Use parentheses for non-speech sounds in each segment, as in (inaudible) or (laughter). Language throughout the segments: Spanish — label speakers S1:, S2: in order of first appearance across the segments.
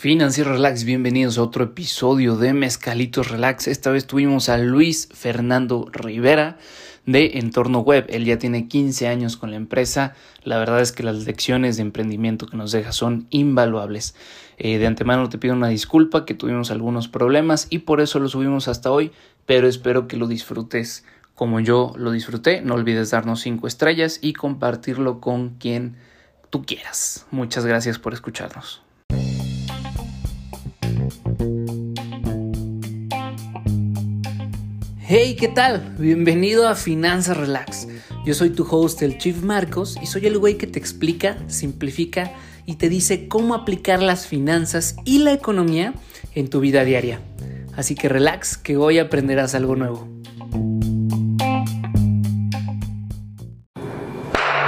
S1: Financiero Relax, bienvenidos a otro episodio de Mezcalitos Relax. Esta vez tuvimos a Luis Fernando Rivera de Entorno Web. Él ya tiene 15 años con la empresa. La verdad es que las lecciones de emprendimiento que nos deja son invaluables. Eh, de antemano te pido una disculpa que tuvimos algunos problemas y por eso lo subimos hasta hoy, pero espero que lo disfrutes como yo lo disfruté. No olvides darnos 5 estrellas y compartirlo con quien tú quieras. Muchas gracias por escucharnos. Hey, ¿qué tal? Bienvenido a Finanzas Relax. Yo soy tu host, el Chief Marcos, y soy el güey que te explica, simplifica y te dice cómo aplicar las finanzas y la economía en tu vida diaria. Así que relax, que hoy aprenderás algo nuevo.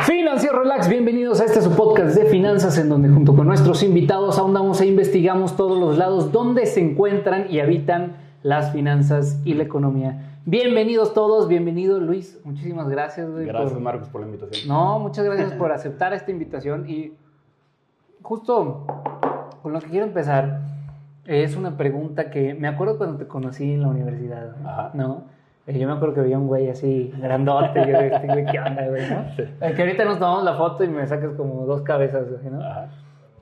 S1: Financiero Relax, bienvenidos a este su podcast de finanzas en donde junto con nuestros invitados ahondamos e investigamos todos los lados donde se encuentran y habitan las finanzas y la economía. Bienvenidos todos, bienvenido Luis, muchísimas gracias.
S2: gracias Marcos por la invitación.
S1: No, muchas gracias por aceptar esta invitación y justo con lo que quiero empezar es una pregunta que me acuerdo cuando te conocí en la universidad, ¿no? Eh, yo me acuerdo que veía un güey así grandote, yo este güey, ¿qué onda, güey, no? (laughs) Eh, que ahorita nos tomamos la foto y me sacas como dos cabezas, ¿no? Ajá.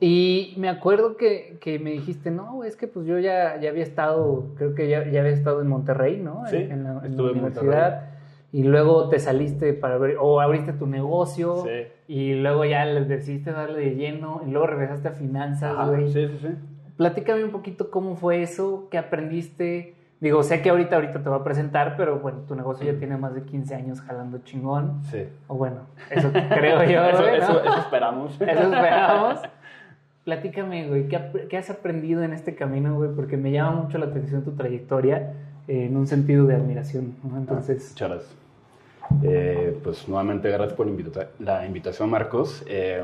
S1: Y me acuerdo que, que, me dijiste, no, es que pues yo ya, ya había estado, creo que ya, ya había estado en Monterrey, ¿no?
S2: Sí,
S1: en, la,
S2: en la universidad.
S1: y luego te saliste para abrir, o abriste tu negocio,
S2: sí.
S1: y luego ya les decidiste darle de lleno, y luego regresaste a finanzas, güey.
S2: Sí, sí, sí.
S1: Platícame un poquito cómo fue eso, qué aprendiste. Digo, sé que ahorita, ahorita te voy a presentar, pero bueno, tu negocio ya tiene más de 15 años jalando chingón.
S2: Sí.
S1: O bueno, eso creo yo, (laughs)
S2: eso,
S1: güey, ¿no?
S2: eso, eso esperamos.
S1: Eso esperamos. (laughs) Platícame, güey, ¿qué, ¿qué, has aprendido en este camino, güey? Porque me llama mucho la atención tu trayectoria eh, en un sentido de admiración, ¿no? Entonces...
S2: Ah, muchas gracias. Eh, pues nuevamente gracias por invita la invitación, Marcos. Eh,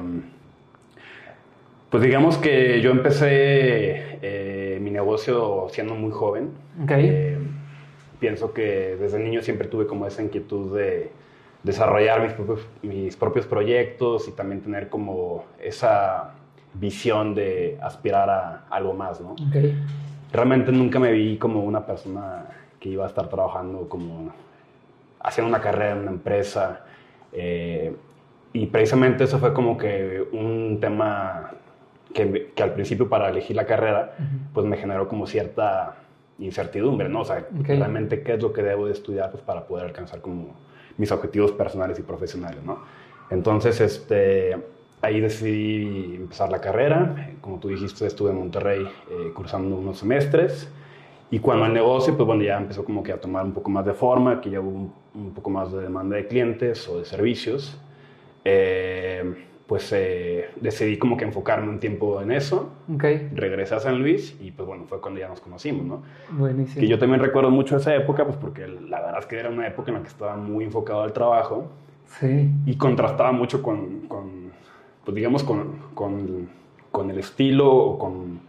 S2: pues digamos que yo empecé mi negocio siendo muy joven.
S1: Okay.
S2: pienso que desde niño siempre tuve como esa inquietud de desarrollar mis propios, mis propios proyectos y también tener como esa visión de aspirar a algo más, ¿no?
S1: Okay.
S2: Realmente nunca me vi como una persona que iba a estar trabajando como haciendo una carrera en una empresa. Eh, y precisamente eso fue como que un tema que, que, al principio para elegir la carrera, uh -huh. pues me generó como cierta incertidumbre, ¿no? O sea,
S1: okay.
S2: realmente qué es lo que debo de estudiar pues, para poder alcanzar como mis objetivos personales y profesionales, ¿no? Entonces, este, ahí decidí empezar la carrera. Como tú dijiste, estuve en Monterrey eh, cursando unos semestres. Y cuando el negocio, pues bueno, ya empezó como que a tomar un poco más de forma, que ya hubo un, un poco más de demanda de clientes o de servicios, eh, pues eh, decidí como que enfocarme un tiempo en eso.
S1: Okay.
S2: Regresé a San Luis y pues bueno, fue cuando ya nos conocimos, ¿no?
S1: Buenísimo.
S2: Que yo también recuerdo mucho esa época, pues porque la verdad es que era una época en la que estaba muy enfocado al trabajo.
S1: Sí.
S2: Y contrastaba mucho con, con pues digamos, con, con, con, el estilo o con,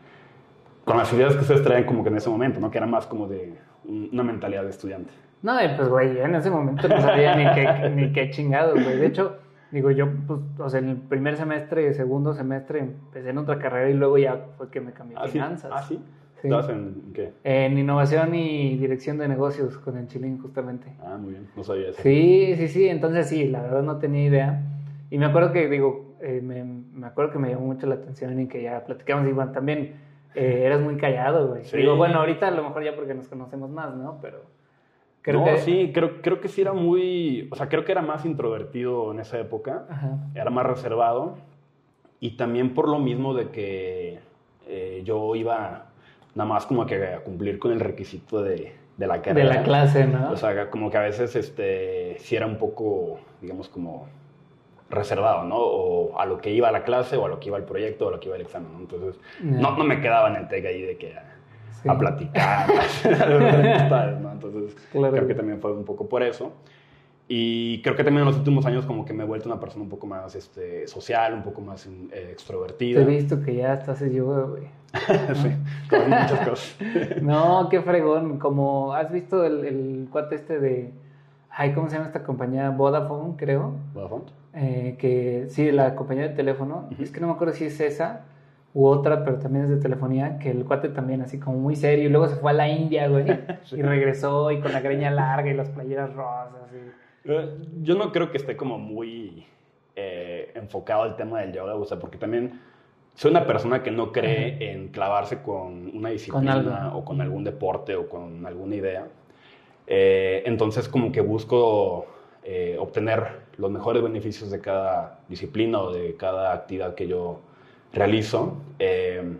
S2: con las ideas que ustedes traían como que en ese momento, ¿no? Que era más como de una mentalidad de estudiante.
S1: No, pues, güey, en ese momento no sabía ni qué, (laughs) ni qué chingados, güey. De hecho, digo, yo, pues, o sea, el primer semestre, segundo semestre, empecé en otra carrera y luego ya fue que me cambié a
S2: ¿Ah,
S1: finanzas.
S2: ¿Ah, sí?
S1: Sí.
S2: ¿Estabas en qué?
S1: En innovación y dirección de negocios con el Chilín, justamente.
S2: Ah, muy bien, no sabía eso.
S1: Sí, sí, sí, entonces sí, la verdad no tenía idea. Y me acuerdo que, digo, eh, me, me, acuerdo que me llamó mucho la atención y que ya platicamos, y bueno, también eh, eras muy callado, güey.
S2: Sí.
S1: Digo, bueno, ahorita a lo mejor ya porque nos conocemos más, ¿no? Pero
S2: creo no, que... sí, creo, creo que sí era muy, o sea, creo que era más introvertido en esa época,
S1: Ajá.
S2: era más reservado, y también por lo mismo de que eh, yo iba nada más como que a cumplir con el requisito de, de la carrera.
S1: De la clase, ¿no?
S2: O sea, como que a veces, este, sí era un poco, digamos, como reservado, ¿no? O a lo que iba a la clase, o a lo que iba al proyecto, o a lo que iba al examen, ¿no? Entonces,
S1: Yeah.
S2: no, no me quedaba en el TEC ahí de que a,
S1: Sí.
S2: a platicar, (laughs) ¿sabes, no? Entonces,
S1: Claro.
S2: creo que también fue un poco por eso. Y creo que también en los últimos años como que me he vuelto una persona un poco más este, social, un poco más eh, extrovertida.
S1: Te he visto que ya estás en yoga, güey. (laughs)
S2: sí, con muchas cosas. (laughs)
S1: No, qué fregón. Como has visto el, el cuate este de. Ay, ¿cómo se llama esta compañía? Vodafone, creo.
S2: ¿Vodafone?
S1: Eh, que sí, la compañía de teléfono. Es que no me acuerdo si es esa. u otra, pero también es de telefonía, que el cuate también así como muy serio, y luego se fue a la India, güey, (laughs) y regresó y con la greña larga y las playeras rosas.
S2: Eh, yo no creo que esté como muy eh, enfocado al tema del yoga, o sea, porque también soy una persona que no cree en clavarse con una disciplina o con algún deporte o con alguna idea. Eh, entonces como que busco obtener los mejores beneficios de cada disciplina o de cada actividad que yo realizo, eh,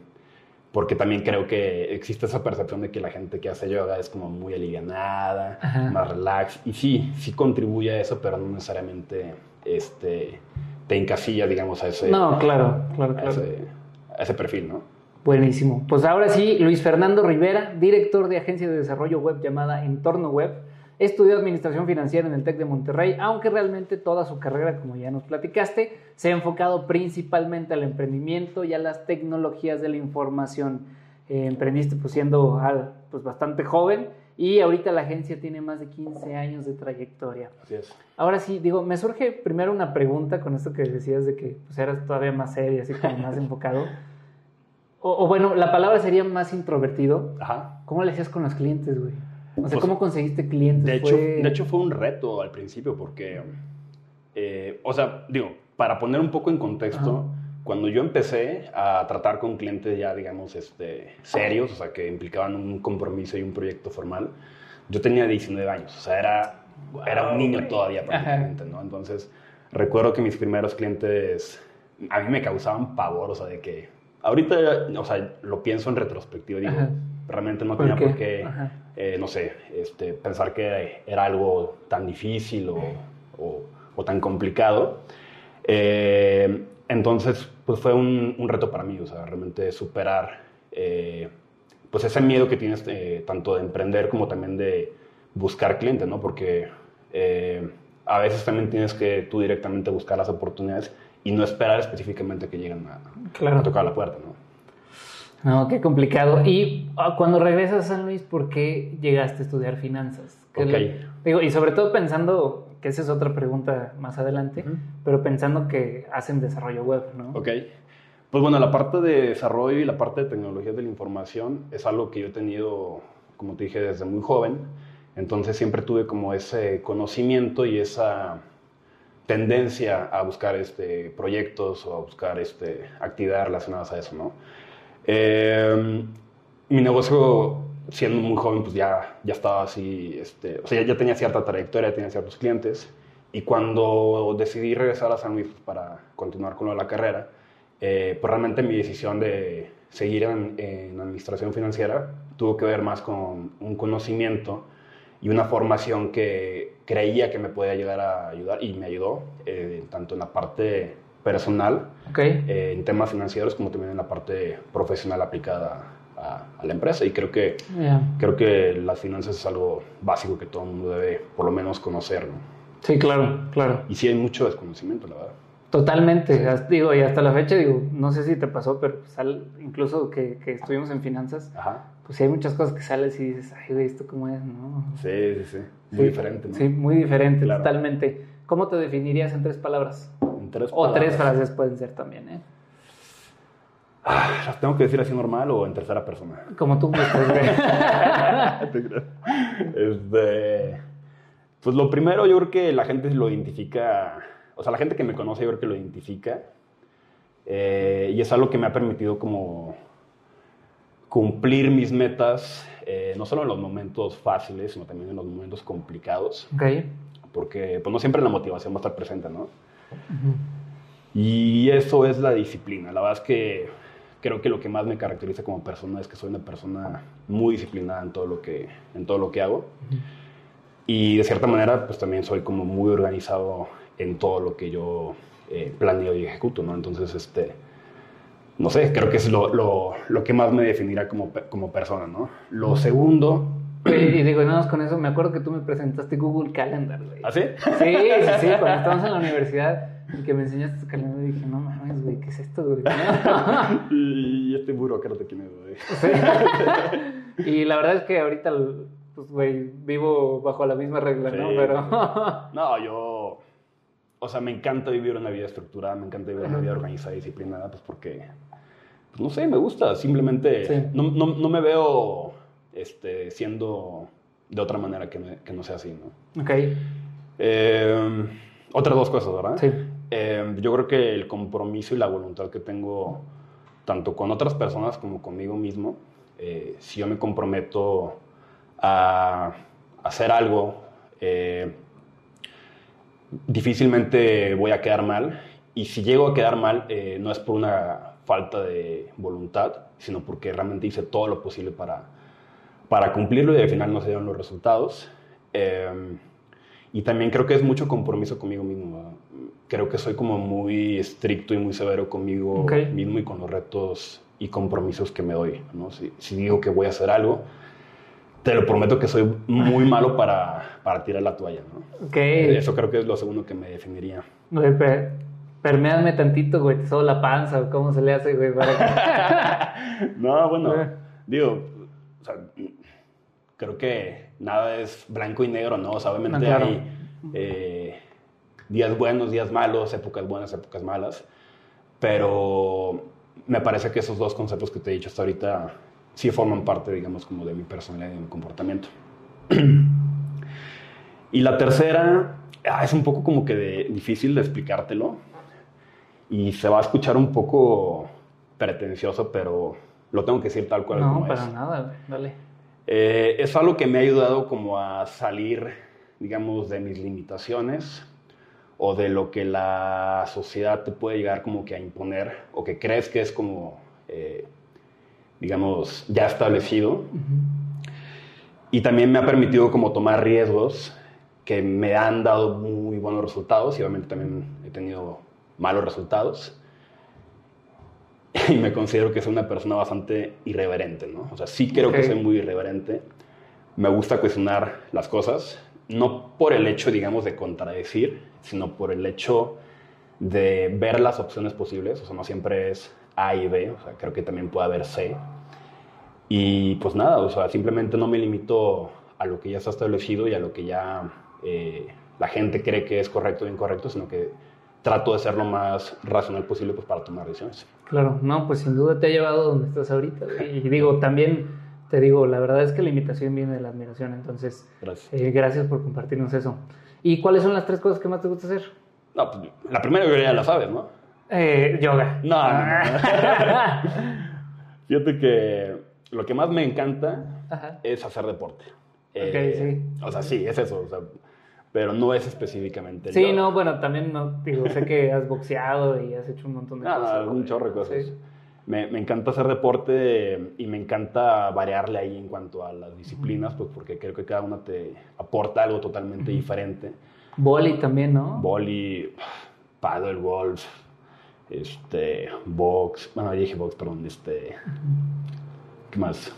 S2: porque también creo que existe esa percepción de que la gente que hace yoga es como muy alivianada, más relax, y sí, sí contribuye a eso, pero no necesariamente este, te encasilla, digamos, a ese,
S1: no, claro, claro,
S2: claro. A, ese, perfil, ¿no?
S1: Buenísimo. Pues ahora sí, Luis Fernando Rivera, director de agencia de desarrollo web llamada Entorno Web. Estudió administración financiera en el TEC de Monterrey, aunque realmente toda su carrera, como ya nos platicaste, se ha enfocado principalmente al emprendimiento y a las tecnologías de la información. Eh, emprendiste pues siendo pues, bastante joven y ahorita la agencia tiene más de 15 años de trayectoria.
S2: Así es.
S1: Ahora sí, digo, me surge primero una pregunta con esto que decías de que pues, eras todavía más serio, así como más enfocado. O, o, bueno, la palabra sería más introvertido.
S2: Ajá.
S1: ¿Cómo le hacías con los clientes, güey? O sea, pues, ¿cómo conseguiste clientes?
S2: De hecho, de hecho, fue un reto al principio porque, eh, o sea, digo, para poner un poco en contexto, cuando yo empecé a tratar con clientes ya, digamos, este, serios, o sea, que implicaban un compromiso y un proyecto formal, yo tenía 19 años, o sea, era, era un niño todavía prácticamente, ¿no? Entonces, recuerdo que mis primeros clientes a mí me causaban pavor, o sea, de que ahorita, o sea, lo pienso en retrospectiva, digo, realmente no tenía por qué, eh, no sé, este, pensar que era algo tan difícil o, o, tan complicado. Eh, entonces, pues fue un, un, reto para mí, o sea, realmente superar eh, pues ese miedo que tienes tanto de emprender como también de buscar clientes, ¿no? Porque a veces también tienes que tú directamente buscar las oportunidades y no esperar específicamente que lleguen a, a tocar la puerta, ¿no?
S1: No, qué complicado. Y ah, cuando regresas a San Luis, ¿por qué llegaste a estudiar finanzas? digo, y sobre todo pensando, que esa es otra pregunta más adelante, pero pensando que hacen desarrollo web, ¿no?
S2: Ok. Pues bueno, la parte de desarrollo y la parte de tecnología de la información es algo que yo he tenido, como te dije, desde muy joven. Entonces siempre tuve como ese conocimiento y esa tendencia a buscar este, proyectos o a buscar este, actividades relacionadas a eso, ¿no? Eh, mi negocio, siendo muy joven, pues ya, ya estaba así, este, o sea, ya, tenía cierta trayectoria, tenía ciertos clientes. Y cuando decidí regresar a San Luis pues, para continuar con la carrera, eh, pues realmente mi decisión de seguir en, en, administración financiera tuvo que ver más con un conocimiento y una formación que creía que me podía llegar a ayudar y me ayudó, eh, tanto en la parte personal eh, en temas financieros como también en la parte profesional aplicada a, la empresa. Y creo que, creo que las finanzas es algo básico que todo el mundo debe por lo menos conocer.
S1: Sí, claro, claro.
S2: Y sí hay mucho desconocimiento, la verdad.
S1: Totalmente, digo, y hasta la fecha, digo, no sé si te pasó, pero sal, incluso que, que, estuvimos en finanzas, pues sí hay muchas cosas que sales y dices, ay, güey, ¿esto cómo es? ¿no?
S2: Sí, sí, sí, muy diferente, ¿no?
S1: Sí, muy diferente, totalmente. ¿Cómo te definirías en tres palabras? O tres frases pueden ser también, ¿eh?
S2: Ah, ¿Las tengo que decir así normal o en tercera persona?
S1: Como tú gustes, (laughs)
S2: este, pues lo primero, yo creo que la gente lo identifica, o sea, la gente que me conoce, yo creo que lo identifica. Eh, y es algo que me ha permitido como cumplir mis metas, eh, no solo en los momentos fáciles, sino también en los momentos complicados.
S1: Okay.
S2: Porque pues no siempre la motivación va a estar presente, ¿no? Y eso es la disciplina. La verdad es que creo que lo que más me caracteriza como persona es que soy una persona muy disciplinada en todo lo que, en todo lo que hago. Y de cierta manera, pues también soy como muy organizado en todo lo que yo eh, planeo y ejecuto, ¿no? Entonces, este, no sé, creo que es lo, lo, lo que más me definirá como, como persona, ¿no? Lo segundo
S1: y digo, nada más con eso, me acuerdo que tú me presentaste Google Calendar, güey.
S2: ¿Ah, sí?
S1: Sí, sí, sí, cuando estábamos en la universidad y que me enseñaste tu calendario, dije, no mames, güey, ¿qué es esto, güey?
S2: y este burócrata quién es, güey.
S1: Sí. y la verdad es que ahorita, pues, güey, vivo bajo la misma regla, ¿no? Pero...
S2: no, yo... O sea, me encanta vivir una vida estructurada, me encanta vivir una vida organizada y disciplinada, pues porque pues, no sé, me gusta. Simplemente no, no, no, me veo este, siendo de otra manera que, que no sea así, ¿no?
S1: Ok.
S2: Eh, otras dos cosas, ¿verdad? Sí. Eh, yo creo que el compromiso y la voluntad que tengo tanto con otras personas como conmigo mismo, eh, si yo me comprometo a hacer algo, difícilmente voy a quedar mal. Y si llego a quedar mal, no es por una falta de voluntad, sino porque realmente hice todo lo posible para, para cumplirlo y al final no se dieron los resultados. Eh, y también creo que es mucho compromiso conmigo mismo. Creo que soy como muy estricto y muy severo conmigo mismo y con los retos y compromisos que me doy. ¿no? Si, si, digo que voy a hacer algo, te lo prometo que soy muy (laughs) malo para, para tirar la toalla. ¿no?
S1: Okay.
S2: Eso creo que es lo segundo que me definiría.
S1: Okay, permeadme tantito, güey, te la panza cómo se le hace, güey, (laughs)
S2: no, bueno, (laughs) digo, o sea, creo que nada es blanco y negro, ¿no? O sea, obviamente ah, hay eh, días buenos, días malos, épocas buenas, épocas malas, pero me parece que esos dos conceptos que te he dicho hasta ahorita sí forman parte, digamos, como de mi personalidad y de mi comportamiento. y la tercera ah, es un poco como que difícil de explicártelo y se va a escuchar un poco pretencioso, pero lo tengo que decir tal cual
S1: como es. No, para nada, dale.
S2: Eh, es algo que me ha ayudado como a salir, digamos, de mis limitaciones o de lo que la sociedad te puede llegar como que a imponer o que crees que es como, eh, digamos, ya establecido. Y también me ha permitido como tomar riesgos que me han dado muy buenos resultados y obviamente también he tenido malos resultados. (laughs) y me considero que soy una persona bastante irreverente, ¿no? O sea, sí creo que soy muy irreverente. Me gusta cuestionar las cosas, no por el hecho, digamos, de contradecir, sino por el hecho de ver las opciones posibles. O sea, no siempre es A y B, o sea, creo que también puede haber C. Y pues nada, o sea, simplemente no me limito a lo que ya está establecido y a lo que ya eh, la gente cree que es correcto o incorrecto, sino que trato de ser lo más racional posible pues, para tomar decisiones.
S1: Claro, no, pues sin duda te ha llevado donde estás ahorita. Y digo, también te digo, la verdad es que la invitación viene de la admiración, entonces gracias, eh, gracias por compartirnos eso. ¿Y cuáles son las tres cosas que más te gusta hacer?
S2: No, pues, la primera ya la sabes, ¿no?
S1: Eh, yoga.
S2: No, (laughs) Fíjate que lo que más me encanta es hacer deporte.
S1: Eh,
S2: sí. O sea, sí, es eso. O sea, pero no es específicamente.
S1: Sí, no, bueno, también no, digo, sé que has boxeado y has hecho un montón de cosas.
S2: Ah, un chorro de cosas. Me, me, encanta hacer deporte y me encanta variarle ahí en cuanto a las disciplinas, pues porque creo que cada una te aporta algo totalmente diferente.
S1: Boli también, ¿no?
S2: Boli, paddle, golf, este, box, bueno, dije box, perdón, este, ¿qué más?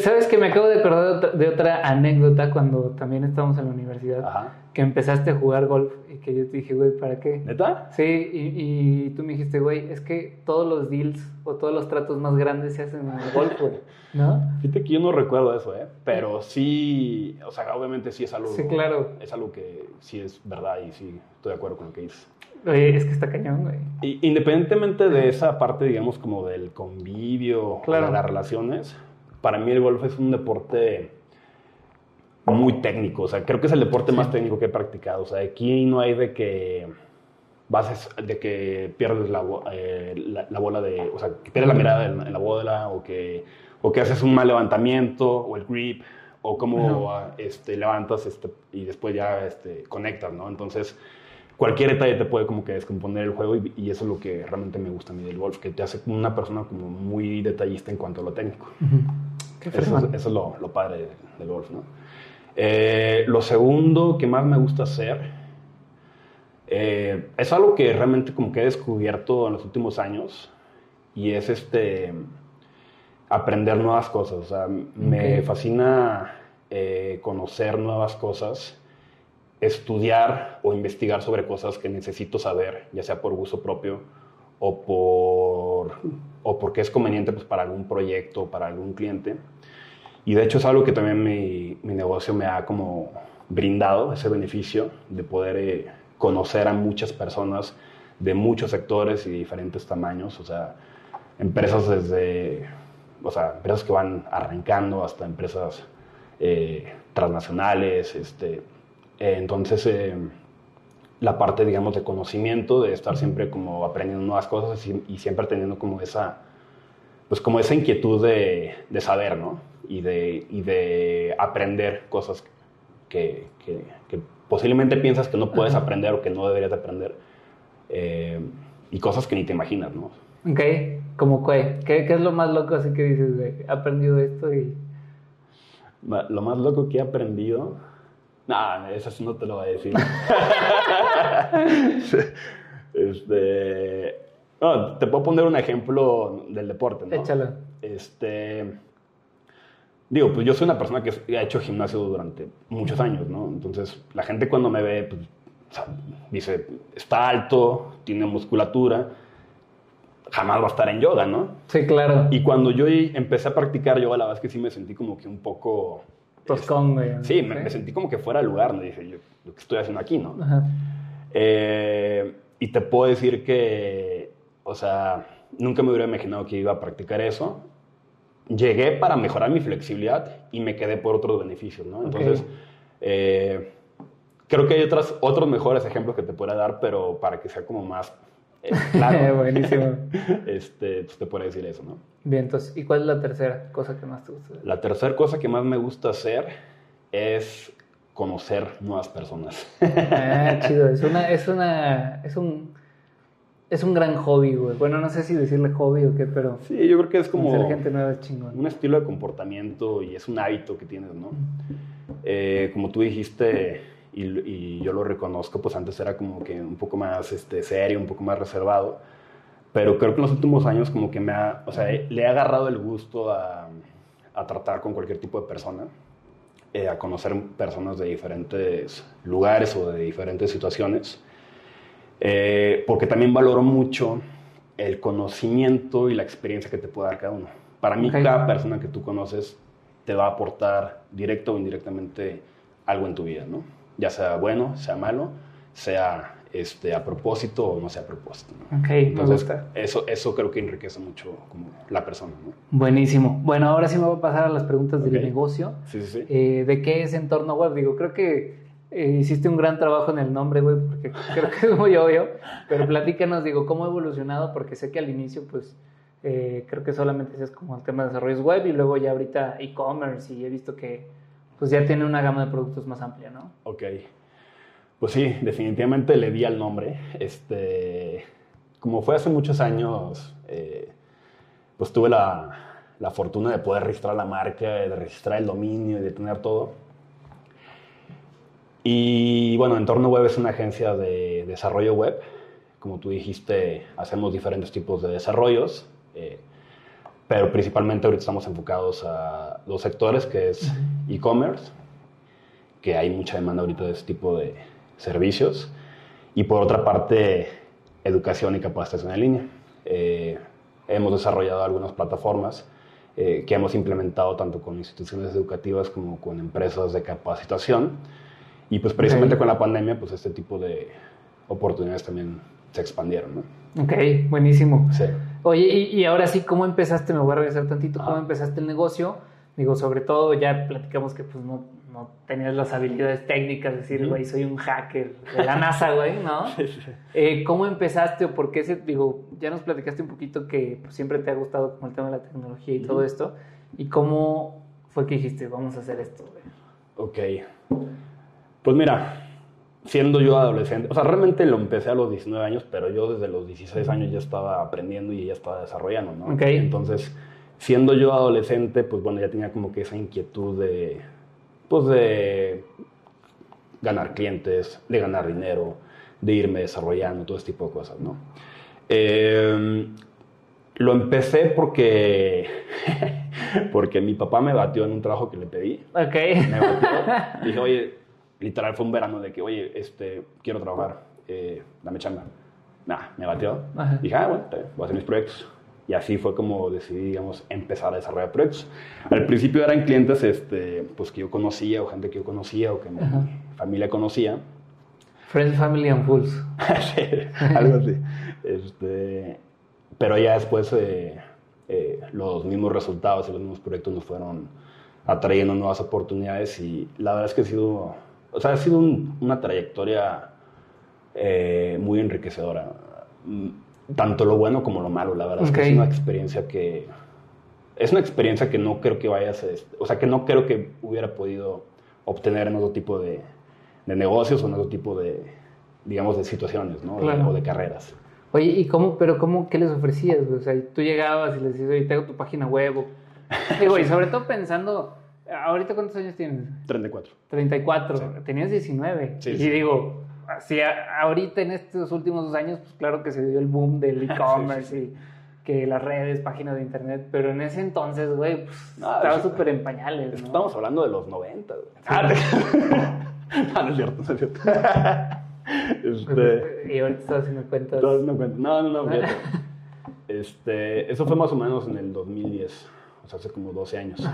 S1: ¿Sabes que me acabo de acordar de otra anécdota cuando también estábamos en la universidad? Que empezaste a jugar golf y que yo te dije, güey, ¿para qué?
S2: ¿Neta?
S1: Sí, y, tú me dijiste, güey, es que todos los deals o todos los tratos más grandes se hacen en el golf, güey, ¿no?
S2: Fíjate que yo no recuerdo eso, ¿eh? Pero sí, o sea, obviamente sí es algo.
S1: Sí, claro.
S2: Es algo que sí es verdad y sí estoy de acuerdo con lo que dices.
S1: Oye, es que está cañón, güey.
S2: Y, independientemente de esa parte, digamos, como del convivio, de las relaciones para mí el golf es un deporte muy técnico. O sea, creo que es el deporte más técnico que he practicado. O sea, aquí no hay de que bases de que pierdes la, eh, la, bola de, o sea, que pierdes la mirada en, la bola o que, o que haces un mal levantamiento o el grip o cómo este, levantas este, y después ya este, conectas, ¿no? Entonces, cualquier detalle te puede como que descomponer el juego y, eso es lo que realmente me gusta a mí del golf, que te hace una persona como muy detallista en cuanto a lo técnico. eso, es lo, padre del golf, ¿no? Eh, lo segundo que más me gusta hacer eh, es algo que realmente como que he descubierto en los últimos años y es este aprender nuevas cosas. O sea, me fascina eh, conocer nuevas cosas estudiar o investigar sobre cosas que necesito saber, ya sea por uso propio o, por, o porque es conveniente pues, para algún proyecto, para algún cliente. Y de hecho es algo que también mi, mi negocio me ha como brindado, ese beneficio de poder eh, conocer a muchas personas de muchos sectores y diferentes tamaños. O sea, empresas desde, o sea, empresas que van arrancando hasta empresas eh, transnacionales, este, eh, entonces la parte, digamos, de conocimiento, de estar siempre como aprendiendo nuevas cosas y, siempre teniendo como esa, pues como esa inquietud de, de saber, ¿no? Y de, y de aprender cosas que, que, posiblemente piensas que no puedes aprender o que no deberías aprender. Eh, y cosas que ni te imaginas, ¿no?
S1: Ok, ¿como qué? ¿Qué, es lo más loco así que dices, de, he aprendido esto y...
S2: Lo más loco que he aprendido... No, eso sí no te lo voy a decir. (laughs) este... te puedo poner un ejemplo del deporte, ¿no?
S1: Échalo.
S2: Este... Digo, pues yo soy una persona que ha hecho gimnasio durante muchos años, ¿no? Entonces, la gente cuando me ve, pues, dice, está alto, tiene musculatura, jamás va a estar en yoga, ¿no?
S1: Sí, claro.
S2: Y cuando yo empecé a practicar yoga, la verdad es que sí me sentí como que un poco...
S1: Toscón, güey.
S2: Sí, me, sentí como que fuera el lugar, ¿no? Dije, yo, que estoy haciendo aquí, ¿no? Ajá. Eh, y te puedo decir que, o sea, nunca me hubiera imaginado que iba a practicar eso. Llegué para mejorar mi flexibilidad y me quedé por otros beneficios, ¿no? Entonces, eh, creo que hay otras, otros mejores ejemplos que te pueda dar, pero para que sea como más
S1: claro. (laughs) Buenísimo.
S2: Este, pues te puede decir eso, ¿no?
S1: Bien, entonces, ¿y cuál es la tercera cosa que más te gusta
S2: hacer? La tercera cosa que más me gusta hacer es conocer nuevas personas.
S1: Ah, (laughs) chido. Es una, es una, es un, es un gran hobby, güey. Bueno, no sé si decirle hobby o qué, pero...
S2: Sí, yo creo que es como...
S1: Ser gente nueva es chingón.
S2: Un estilo de comportamiento y es un hábito que tienes, ¿no? Eh, como tú dijiste y, yo lo reconozco, pues antes era como que un poco más este, serio, un poco más reservado, pero creo que en los últimos años como que me ha, o sea, le he agarrado el gusto a, a tratar con cualquier tipo de persona, eh, a conocer personas de diferentes lugares o de diferentes situaciones, eh, porque también valoro mucho el conocimiento y la experiencia que te puede dar cada uno. Para mí, cada persona que tú conoces te va a aportar directo o indirectamente algo en tu vida, ¿no? Ya sea bueno, sea malo, sea este, a propósito o no sea a propósito.
S1: Ok, me gusta.
S2: Eso, eso creo que enriquece mucho como la persona. ¿no?
S1: Buenísimo. Bueno, ahora sí me voy a pasar a las preguntas del negocio.
S2: Sí, sí, sí.
S1: Eh, ¿De qué es entorno web? Digo, creo que eh, hiciste un gran trabajo en el nombre, güey, porque (laughs) creo que es muy obvio. Pero platícanos, digo, ¿cómo ha evolucionado? Porque sé que al inicio, pues, eh, creo que solamente es como el tema de desarrollos web y luego ya ahorita e-commerce y he visto que pues ya tiene una gama de productos más amplia, ¿no?
S2: Ok. Pues sí, definitivamente le di al nombre. Este, como fue hace muchos años, eh, pues tuve la, la, fortuna de poder registrar la marca, de registrar el dominio y de tener todo. Y bueno, Entorno Web es una agencia de desarrollo web. Como tú dijiste, hacemos diferentes tipos de desarrollos. Eh, pero principalmente ahorita estamos enfocados a dos sectores, que es e-commerce, que hay mucha demanda ahorita de este tipo de servicios, y por otra parte, educación y capacitación en línea. Eh, hemos desarrollado algunas plataformas eh, que hemos implementado tanto con instituciones educativas como con empresas de capacitación, y pues precisamente con la pandemia, pues este tipo de oportunidades también se expandieron, ¿no?
S1: Ok, buenísimo.
S2: Sí.
S1: Oye, y, ahora sí, ¿cómo empezaste? Me voy a regresar tantito. ¿Cómo empezaste el negocio? Digo, sobre todo ya platicamos que pues no, no tenías las habilidades técnicas, de decir, güey, soy un hacker de la NASA, güey, ¿no? (laughs) Sí, sí. Eh, ¿Cómo empezaste o por qué se, digo, ya nos platicaste un poquito que pues, siempre te ha gustado como el tema de la tecnología y todo esto, y cómo fue que dijiste, vamos a hacer esto, güey?
S2: Ok. Pues mira, siendo yo adolescente, o sea, realmente lo empecé a los 19 años, pero yo desde los 16 años ya estaba aprendiendo y ya estaba desarrollando, ¿no?
S1: Okay.
S2: Entonces, siendo yo adolescente, pues bueno, ya tenía como que esa inquietud de, pues de ganar clientes, de ganar dinero, de irme desarrollando, todo ese tipo de cosas, ¿no? Em, lo empecé porque, (laughs) porque mi papá me batió en un trabajo que le pedí.
S1: Ok.
S2: Me batió. Dije, oye, literal fue un verano de que, oye, este, quiero trabajar, eh, dame chamba. Nah, me batió. Dije, ah, bueno, voy a hacer mis proyectos. Y así fue como decidí, digamos, empezar a desarrollar proyectos. Al principio eran clientes este, pues, que yo conocía o gente que yo conocía o que mi familia conocía.
S1: Friends, Family and Fools. (laughs)
S2: algo así. Este, pero ya después eh, eh, los mismos resultados y los mismos proyectos nos fueron atrayendo nuevas oportunidades y la verdad es que ha sido, o sea, ha sido una trayectoria eh, muy enriquecedora. Mm, tanto lo bueno como lo malo, la verdad es que es una experiencia que... Es una experiencia que no creo que vaya a o sea, que no creo que hubiera podido obtener en otro tipo de, de negocios o en otro tipo de, digamos, de situaciones, ¿no? o de carreras.
S1: Oye, ¿y cómo, pero cómo, qué les ofrecías? O sea, tú llegabas y les decías, oye, tengo tu página web. Digo, y sobre todo pensando, ¿ahorita cuántos años tienes?
S2: 34.
S1: 34, tenías 19. Sí, y digo, si ahorita en estos últimos dos años, pues claro que se dio el boom del (laughs) e-commerce y que las redes, páginas de internet, pero en ese entonces, güey, pues, estaba súper en pañales, ¿no?
S2: Estamos hablando de los 90, güey. (laughs) Ah, (laughs) no, no es cierto, no es cierto.
S1: Este, y ahorita estás haciendo cuentas.
S2: No, no, no, no, Este, eso fue más o menos en el 2010, o sea, hace como 12 años.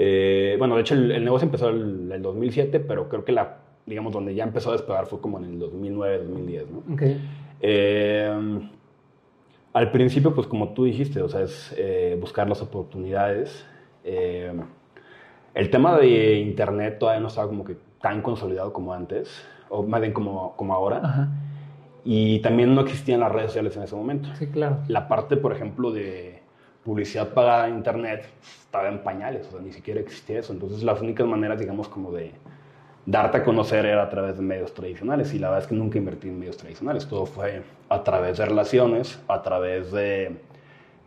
S2: Eh, bueno, de hecho, el, negocio empezó en el, 2007, pero creo que la, digamos, donde ya empezó a despegar fue como en el 2009, 2010, ¿no?
S1: Okay.
S2: Eh, al principio, pues como tú dijiste, o sea, es eh, buscar las oportunidades. el tema de Internet todavía no estaba como que tan consolidado como antes o más bien como, como ahora. Y también no existían las redes sociales en ese momento.
S1: Sí, claro.
S2: La parte, por ejemplo, de publicidad pagada en Internet estaba en pañales, o sea, ni siquiera existía eso. Entonces, las únicas maneras, digamos, como de darte a conocer era a través de medios tradicionales. Y la verdad es que nunca invertí en medios tradicionales. Todo fue a través de relaciones, a través de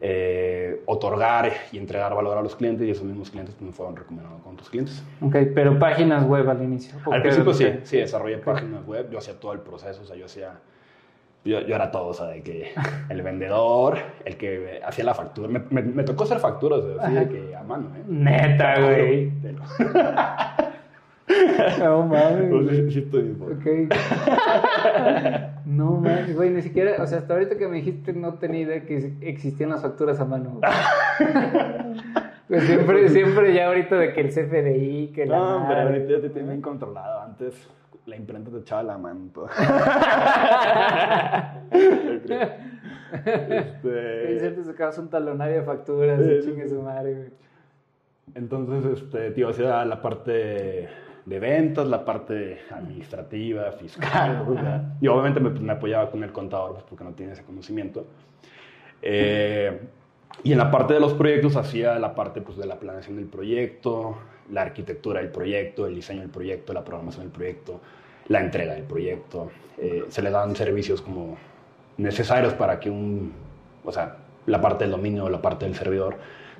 S2: eh, otorgar y entregar valor a los clientes y esos mismos clientes me fueron recomendando con tus clientes.
S1: Ok, pero páginas web al inicio.
S2: Al principio sí, sí, desarrollé páginas web, yo hacía todo el proceso, o sea, yo hacía, yo, era todo, o sea, de que el vendedor, el que hacía la factura, me, me, tocó hacer facturas, así de que a mano, ¿eh?
S1: Neta, güey. (laughs) No mames. (laughs)
S2: Sí, estoy
S1: Ok. (laughs) No mames, güey, ni siquiera, o sea, hasta ahorita que me dijiste no tenía idea que existían las facturas a mano. Pues siempre, siempre ya ahorita de que el CFDI, que
S2: la. No, pero ahorita ya te tienen controlado. Antes la imprenta te echaba la mano. (laughs)
S1: este... Siempre sacabas un talonario de facturas y chingue su madre, güey.
S2: Entonces, este, tío, hacía la parte de ventas, la parte administrativa, fiscal. y obviamente me, apoyaba con el contador pues, porque no tiene ese conocimiento. Eh, y en la parte de los proyectos hacía la parte pues, de la planeación del proyecto, la arquitectura del proyecto, el diseño del proyecto, la programación del proyecto, la entrega del proyecto. Eh, se le dan servicios como necesarios para que un, o sea, la parte del dominio o la parte del servidor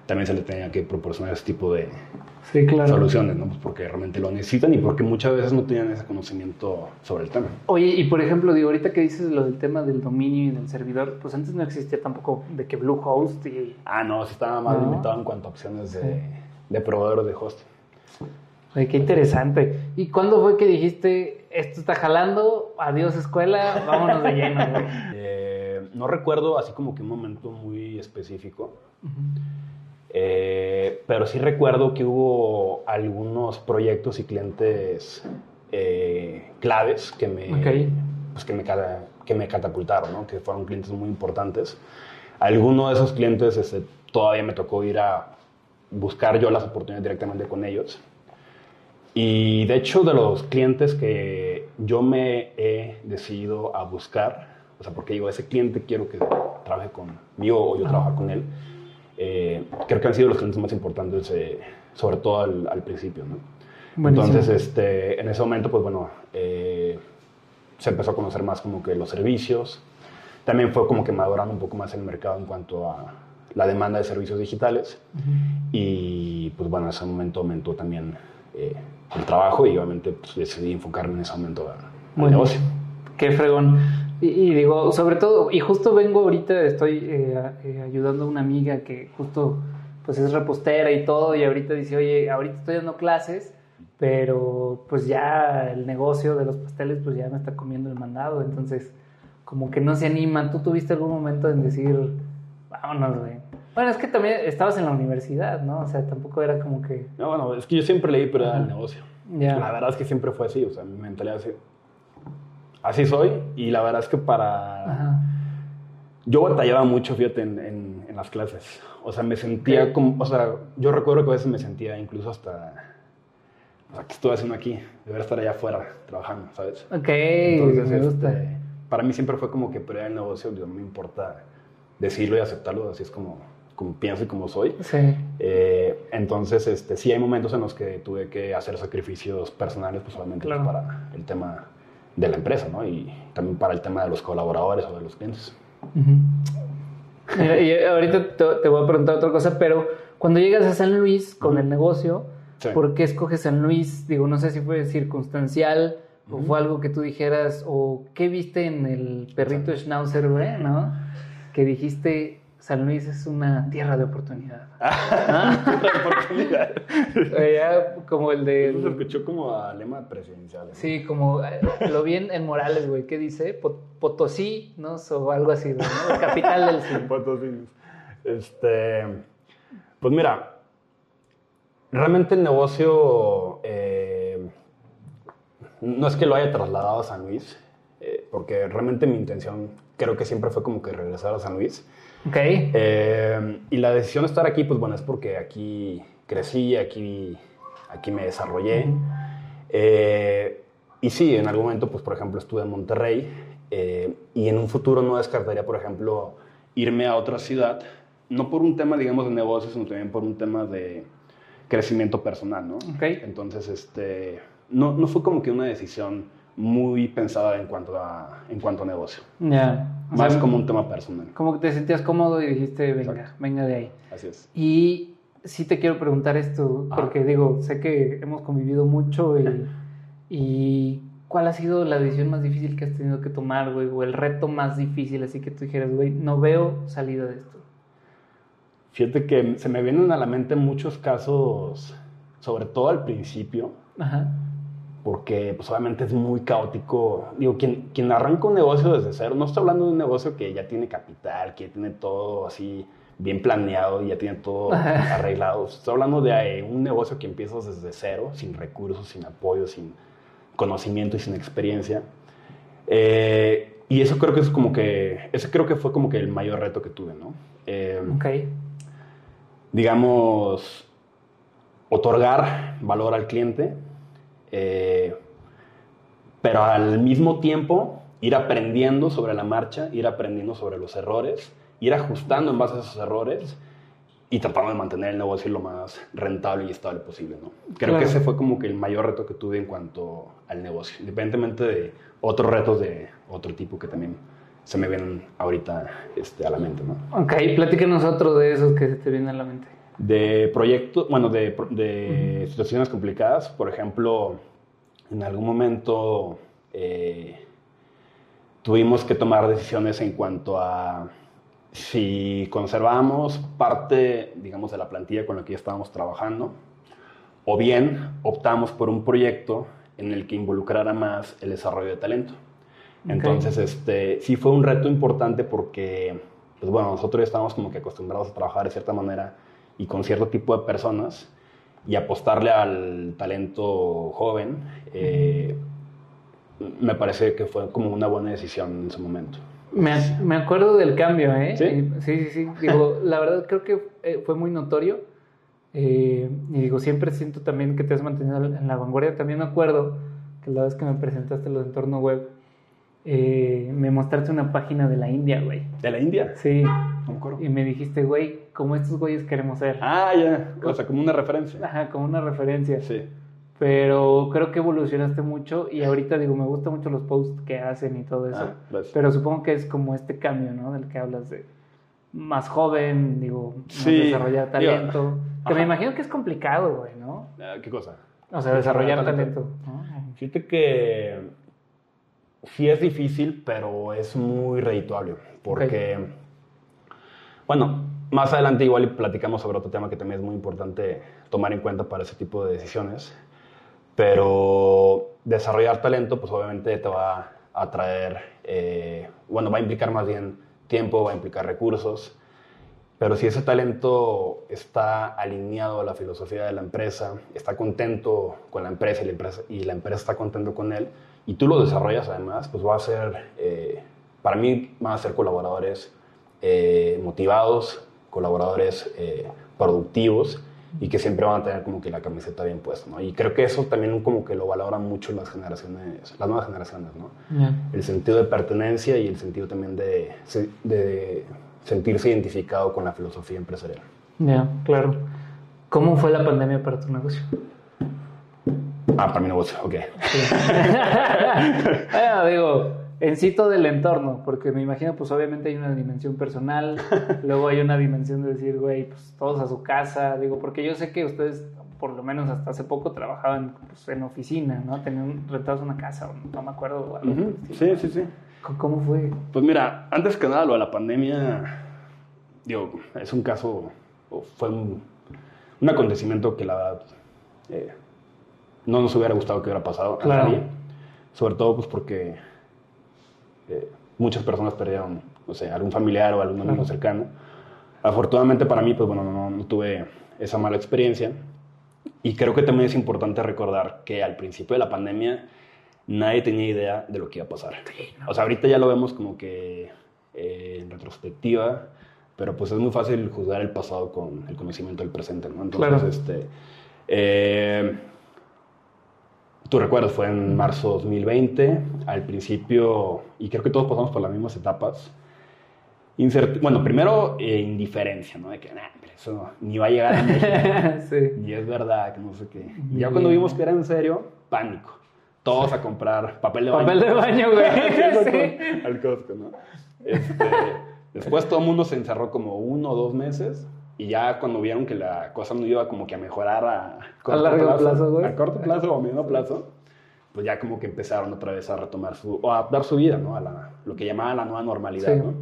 S2: también se le tenía que proporcionar ese tipo de soluciones, ¿no? Pues porque realmente lo necesitan y porque muchas veces no tenían ese conocimiento sobre el tema.
S1: Oye, y por ejemplo, digo, ahorita que dices lo del tema del dominio y del servidor, pues antes no existía tampoco de que Bluehost y...
S2: Ah, no, se estaba más limitado en cuanto a opciones de, de proveedores de hosting.
S1: Oye, qué interesante. ¿Y cuándo fue que dijiste, esto está jalando, adiós escuela, vámonos de lleno, (laughs)
S2: eh, no recuerdo así como que un momento muy específico. Eh, pero sí recuerdo que hubo algunos proyectos y clientes eh, claves que me, pues que me, que me catapultaron, ¿no? que fueron clientes muy importantes. Algunos de esos clientes este, todavía me tocó ir a buscar yo las oportunidades directamente con ellos. Y de hecho, de los clientes que yo me he decidido a buscar, o sea, porque digo, ese cliente quiero que trabaje conmigo o yo trabajar con él, eh, creo que han sido los clientes más importantes, eh, sobre todo al, principio. ¿no? Entonces, este, en ese momento, pues bueno, eh, se empezó a conocer más como que los servicios. También fue como que madurando un poco más el mercado en cuanto a la demanda de servicios digitales. Y pues bueno, en ese momento aumentó también el trabajo y obviamente pues, decidí enfocarme en ese momento al negocio.
S1: Qué fregón. Y, digo, sobre todo, y justo vengo ahorita, estoy eh, eh, ayudando a una amiga que justo pues es repostera y todo, y ahorita dice, oye, ahorita estoy dando clases, pero pues ya el negocio de los pasteles pues ya me está comiendo el mandado, entonces como que no se animan. ¿Tú tuviste algún momento en decir, vámonos, güey? Bueno, es que también estabas en la universidad, ¿no? O sea, tampoco era como que...
S2: No, bueno, es que yo siempre leí, pero era el negocio. La verdad es que siempre fue así, o sea, mi mentalidad así, así soy y la verdad es que para... yo batallaba mucho, fíjate, en, en, las clases. O sea, me sentía como, o sea, yo recuerdo que a veces me sentía incluso hasta, o sea, ¿qué estoy haciendo aquí? Debería estar allá afuera trabajando, ¿sabes?
S1: Ok, Entonces, me gusta. Este,
S2: para mí siempre fue como que pelear el negocio, no me importa decirlo y aceptarlo, así es como, como pienso y como soy.
S1: Sí.
S2: Eh, entonces, este, sí hay momentos en los que tuve que hacer sacrificios personales, pues obviamente pues, para el tema de la empresa, ¿no? Y también para el tema de los colaboradores o de los clientes.
S1: y ahorita te, voy a preguntar otra cosa, pero cuando llegas a San Luis con el negocio, ¿por qué escoges San Luis? Digo, no sé si fue circunstancial o fue algo que tú dijeras, o qué viste en el perrito Schnauzer, güey, ¿no? Que dijiste, San Luis es una tierra de oportunidad. (laughs)
S2: ¿Ah? de
S1: oportunidad. (laughs) como el de.
S2: Eso se escuchó como a lema presidencial.
S1: Sí, como eh, lo vi en, Morales, güey. ¿Qué dice? Potosí, ¿no? O algo así, ¿no? capital del cine. (laughs)
S2: Potosí. Este. Pues mira, realmente el negocio. Eh, no es que lo haya trasladado a San Luis, eh, porque realmente mi intención creo que siempre fue como que regresar a San Luis.
S1: Ok.
S2: Eh, y la decisión de estar aquí, pues bueno, es porque aquí crecí, aquí, aquí me desarrollé. Eh, y sí, en algún momento, pues por ejemplo, estuve en Monterrey eh, y en un futuro no descartaría, por ejemplo, irme a otra ciudad, no por un tema, digamos, de negocios, sino también por un tema de crecimiento personal, ¿no?
S1: Okay.
S2: Entonces, este, no, no fue como que una decisión muy pensada en cuanto a, en cuanto a negocio.
S1: Ya.
S2: Más como un tema personal.
S1: Como que te sentías cómodo y dijiste, venga, venga de ahí.
S2: Así es.
S1: Y sí te quiero preguntar esto, porque digo, sé que hemos convivido mucho y, (laughs) y, ¿cuál ha sido la decisión más difícil que has tenido que tomar, güey? O el reto más difícil, así que tú dijeras, güey, no veo salida de esto.
S2: Fíjate que se me vienen a la mente muchos casos, sobre todo al principio.
S1: Ajá
S2: porque pues obviamente es muy caótico. Digo, quien, quien arranca un negocio desde cero, no estoy hablando de un negocio que ya tiene capital, que ya tiene todo así bien planeado y ya tiene todo arreglado. Estoy hablando de eh, un negocio que empiezas desde cero, sin recursos, sin apoyo, sin conocimiento y sin experiencia. Eh, y eso creo que es como que, ese creo que fue como que el mayor reto que tuve, ¿no?
S1: Eh, ok.
S2: Digamos, otorgar valor al cliente, eh, pero al mismo tiempo ir aprendiendo sobre la marcha, ir aprendiendo sobre los errores, ir ajustando en base a esos errores y tratando de mantener el negocio lo más rentable y estable posible. ¿no? Creo que ese fue como que el mayor reto que tuve en cuanto al negocio, independientemente de otros retos de otro tipo que también se me vienen ahorita este, a la mente. ¿no?
S1: Ok, platícanos otro de esos que se te vienen a la mente
S2: de proyectos, bueno, de, de situaciones complicadas. Por ejemplo, en algún momento eh, tuvimos que tomar decisiones en cuanto a si conservamos parte, digamos, de la plantilla con la que ya estábamos trabajando, o bien optamos por un proyecto en el que involucrara más el desarrollo de talento. Entonces, este, sí fue un reto importante porque, pues bueno, nosotros ya estábamos como que acostumbrados a trabajar de cierta manera y con cierto tipo de personas y apostarle al talento joven, eh, me parece que fue como una buena decisión en su momento.
S1: Me, me acuerdo del cambio, ¿eh? Sí, sí, sí. Digo, (laughs) la verdad creo que eh, fue muy notorio. Eh, y digo, siempre siento también que te has mantenido en la vanguardia. También me acuerdo que la vez que me presentaste los entornos web, eh, me mostraste una página de la India, güey.
S2: ¿De la India?
S1: Sí. Y me dijiste, güey, como estos güeyes queremos ser.
S2: Ah, ya. O sea, como una referencia.
S1: Ajá, como una referencia.
S2: Sí.
S1: Pero creo que evolucionaste mucho y ahorita digo, me gustan mucho los posts que hacen y todo eso.
S2: Ah,
S1: pero supongo que es como este cambio, ¿no? Del que hablas de más joven, digo, desarrollar talento. Que me imagino que es complicado, güey, ¿no?
S2: Ah, ¿Qué cosa?
S1: O sea, desarrollar, talento.
S2: Fíjate que sí es difícil, pero es muy redituable. Porque, bueno, más adelante igual platicamos sobre otro tema que también es muy importante tomar en cuenta para ese tipo de decisiones. Pero desarrollar talento, pues obviamente te va a traer, eh, bueno, va a implicar más bien tiempo, va a implicar recursos. Pero si ese talento está alineado a la filosofía de la empresa, está contento con la empresa y la empresa, y la empresa está contento con él, y tú lo desarrollas además, pues va a ser, eh, para mí van a ser colaboradores eh, motivados, colaboradores eh, productivos y que siempre van a tener como que la camiseta bien puesta, ¿no? Y creo que eso también como que lo valoran mucho las generaciones, las nuevas generaciones, ¿no? El sentido de pertenencia y el sentido también de, de sentirse identificado con la filosofía empresarial.
S1: Ya, claro. ¿Cómo fue la pandemia para tu negocio?
S2: Ah, para mi negocio, ok. (laughs)
S1: digo, en sí todo el entorno, porque me imagino, pues obviamente hay una dimensión personal, (laughs) luego hay una dimensión de decir, güey, pues todos a su casa, digo, porque yo sé que ustedes, por lo menos hasta hace poco, trabajaban pues, en oficina, ¿no? Tenían rentados una casa, no me acuerdo.
S2: Sí, sí, sí.
S1: ¿Cómo fue?
S2: Pues mira, antes que nada, lo de la pandemia, digo, es un caso, fue un, acontecimiento que la verdad eh, no nos hubiera gustado que hubiera pasado a nadie. Sobre todo, pues porque muchas personas perdieron, o sea, algún familiar o algún amigo cercano. Afortunadamente para mí, pues bueno, no, tuve esa mala experiencia. Y creo que también es importante recordar que al principio de la pandemia nadie tenía idea de lo que iba a pasar. O sea, ahorita ya lo vemos como que eh, en retrospectiva, pero pues es muy fácil juzgar el pasado con el conocimiento del presente, ¿no? Entonces, este... Eh, tú recuerdas, fue en marzo 2020, al principio, y creo que todos pasamos por las mismas etapas. bueno, primero eh, indiferencia, ¿no? De que, nah, eso ni va a llegar a México. (laughs) sí. Ni es verdad, que no sé qué. Y ya cuando vimos que era en serio, pánico. Todos a comprar papel de baño.
S1: Papel de baño, güey. (laughs) sí.
S2: Al Costco, ¿no? Este, después todo el mundo se encerró como uno o dos meses y ya cuando vieron que la cosa no iba como que a mejorar a
S1: corto largo plazo, güey.
S2: A corto plazo o a medio plazo, pues ya como que empezaron otra vez a retomar su, o a dar su vida, ¿no? A la, lo que llamaban la nueva normalidad, ¿no?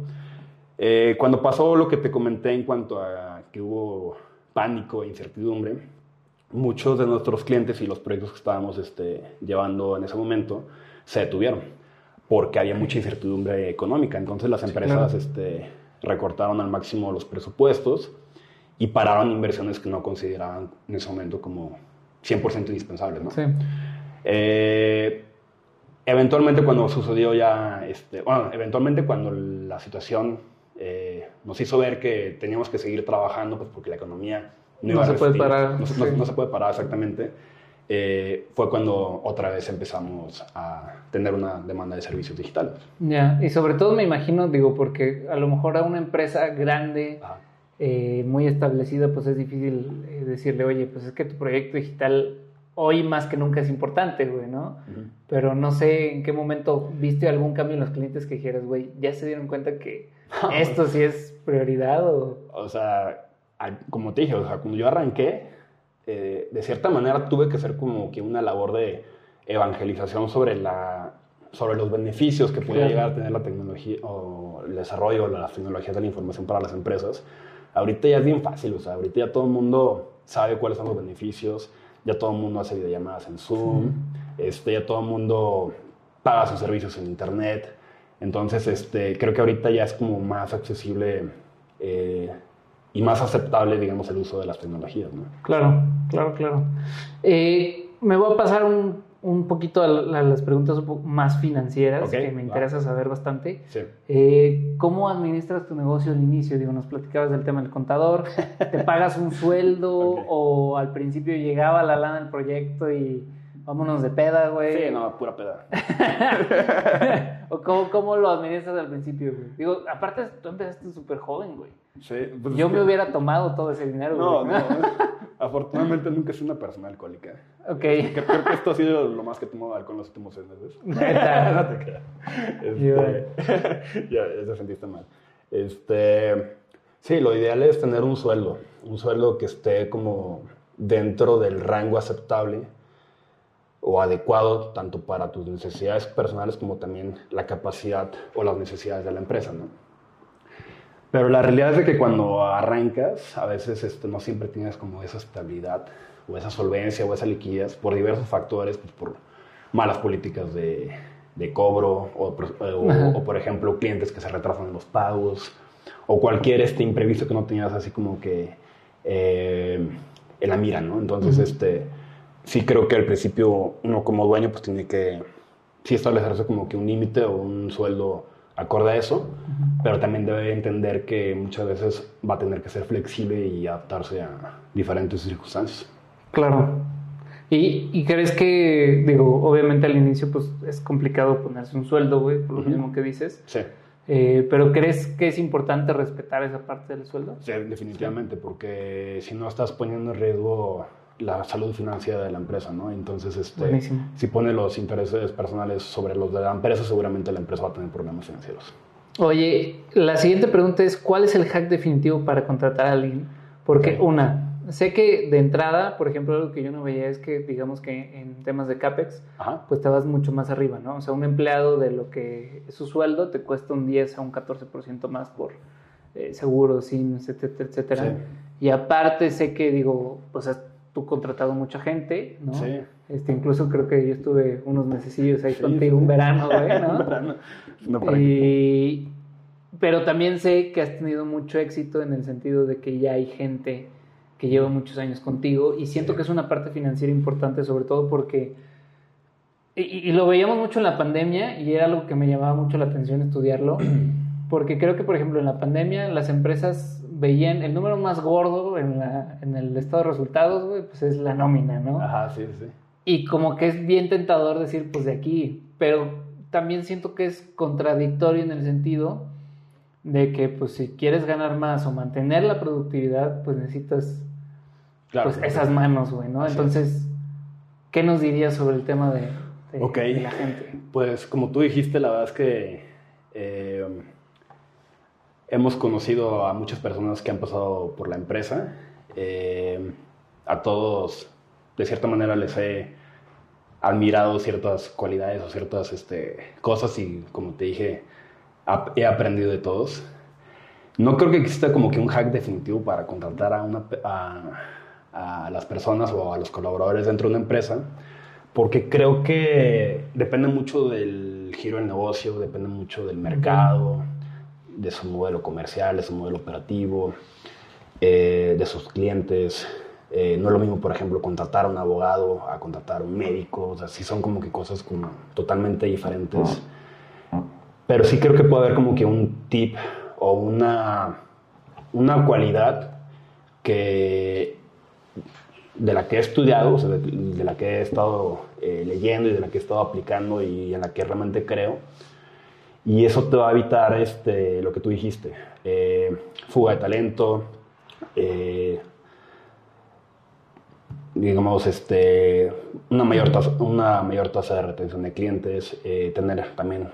S2: Eh, cuando pasó lo que te comenté en cuanto a que hubo pánico e incertidumbre, muchos de nuestros clientes y los proyectos que estábamos este, llevando en ese momento se detuvieron porque había mucha incertidumbre económica. Entonces las empresas este, recortaron al máximo los presupuestos y pararon inversiones que no consideraban en ese momento como 100% indispensables, ¿no? Sí. Eh, eventualmente cuando sucedió ya, este, bueno, eventualmente cuando la situación eh, nos hizo ver que teníamos que seguir trabajando, pues porque la economía
S1: no, iba se puede parar.
S2: No, se puede parar exactamente. Eh, fue cuando otra vez empezamos a tener una demanda de servicios digitales.
S1: Ya, y sobre todo me imagino, digo, porque a lo mejor a una empresa grande... Eh, muy establecida, pues es difícil eh, decirle, oye, pues es que tu proyecto digital hoy más que nunca es importante, güey, ¿no? Pero no sé en qué momento viste algún cambio en los clientes que dijeras, güey, ya se dieron cuenta que (laughs) esto sí es prioridad o...
S2: O sea, como te dije, o sea, cuando yo arranqué, eh, de cierta manera tuve que hacer como que una labor de evangelización sobre la sobre los beneficios que podía llegar a tener la tecnología o el desarrollo de las tecnologías de la información para las empresas Ahorita ya es bien fácil, o sea, ahorita ya todo el mundo sabe cuáles son los beneficios, ya todo el mundo hace videollamadas en Zoom, este, ya todo el mundo paga sus servicios en Internet. Entonces, este, creo que ahorita ya es como más accesible eh, y más aceptable, digamos, el uso de las tecnologías, ¿no?
S1: Claro, claro, claro. Eh, me voy a pasar un un poquito a, las preguntas más financieras que me interesa saber bastante. Eh, ¿Cómo administras tu negocio al inicio? Digo, nos platicabas del tema del contador. (laughs) ¿Te pagas un sueldo o al principio llegaba la lana del proyecto y vámonos de peda, güey?
S2: Sí, no, pura peda. (laughs)
S1: ¿O cómo, cómo, lo administras al principio, güey? Digo, aparte tú empezaste súper joven, güey.
S2: Sí.
S1: Pues Yo me hubiera tomado todo ese dinero,
S2: no, No, Afortunadamente nunca soy una persona alcohólica.
S1: Ok.
S2: Creo, que esto ha sido lo más que he tomado alcohol en los últimos seis meses. (laughs) (laughs) no te creas. Este, ya, ya sentiste mal. Este, sí, lo ideal es tener un sueldo. Un sueldo que esté como dentro del rango aceptable o adecuado tanto para tus necesidades personales como también la capacidad o las necesidades de la empresa, ¿no? Pero la realidad es de que cuando arrancas, a veces este, no siempre tienes como esa estabilidad o esa solvencia o esa liquidez por diversos factores, pues por malas políticas de, de cobro o, o, por ejemplo clientes que se retrasan en los pagos o cualquier este imprevisto que no tenías así como que eh, en la mira, ¿no? Entonces, este, sí creo que al principio uno como dueño pues tiene que sí establecerse como que un límite o un sueldo acorde a eso, pero también debe entender que muchas veces va a tener que ser flexible y adaptarse a diferentes circunstancias.
S1: Claro. ¿Y, y crees que, digo, obviamente al inicio pues es complicado ponerse un sueldo, güey, por lo mismo que dices?
S2: Sí.
S1: Eh, pero ¿crees que es importante respetar esa parte del sueldo?
S2: Sí, definitivamente, porque si no estás poniendo en riesgo la salud financiera de la empresa, ¿no? Entonces, este, si pone los intereses personales sobre los de la empresa, seguramente la empresa va a tener problemas financieros.
S1: Oye, la siguiente pregunta es, ¿cuál es el hack definitivo para contratar a alguien? Porque una, sé que de entrada, por ejemplo, algo que yo no veía es que, digamos que en temas de CAPEX, pues te vas mucho más arriba, ¿no? O sea, un empleado de lo que es su sueldo te cuesta un 10 a un 14% más por eh, seguros, SIMS, etcétera, etcétera. Y aparte sé que, digo, pues tú contratado mucha gente, ¿no? Sí. Este, incluso creo que yo estuve unos mesecillos ahí contigo, un verano, güey, ¿no? (laughs) verano. No, y, pero también sé que has tenido mucho éxito en el sentido de que ya hay gente que lleva muchos años contigo y siento que es una parte financiera importante, sobre todo porque, y, lo veíamos mucho en la pandemia y era algo que me llamaba mucho la atención estudiarlo, porque creo que, por ejemplo, en la pandemia las empresas veían el número más gordo en, la, en el estado de resultados, güey, pues es la nómina, ¿no?
S2: Ajá, sí, sí.
S1: Y como que es bien tentador decir, pues de aquí, pero también siento que es contradictorio en el sentido de que, pues si quieres ganar más o mantener la productividad, pues necesitas pues, esas manos, güey, ¿no? Entonces, ¿qué nos dirías sobre el tema de, la gente?
S2: Pues como tú dijiste, la verdad es que eh, hemos conocido a muchas personas que han pasado por la empresa. Eh, a todos, de cierta manera, les he admirado ciertas cualidades o ciertas este, cosas y, como te dije, he aprendido de todos. No creo que exista como que un hack definitivo para contratar a una, a las personas o a los colaboradores dentro de una empresa, porque creo que depende mucho del giro del negocio, depende mucho del mercado, de su modelo comercial, de su modelo operativo, eh, de sus clientes. Eh, no es lo mismo, por ejemplo, contratar a un abogado a contratar a un médico, o sea, sí son como que cosas como totalmente diferentes. Pero sí creo que puede haber como que un tip o una, una cualidad que de la que he estudiado, o sea, de, la que he estado eh, leyendo y de la que he estado aplicando y en la que realmente creo. Y eso te va a evitar este, lo que tú dijiste, eh, fuga de talento, eh, digamos, este, una, mayor tasa, una mayor tasa de retención de clientes, tener también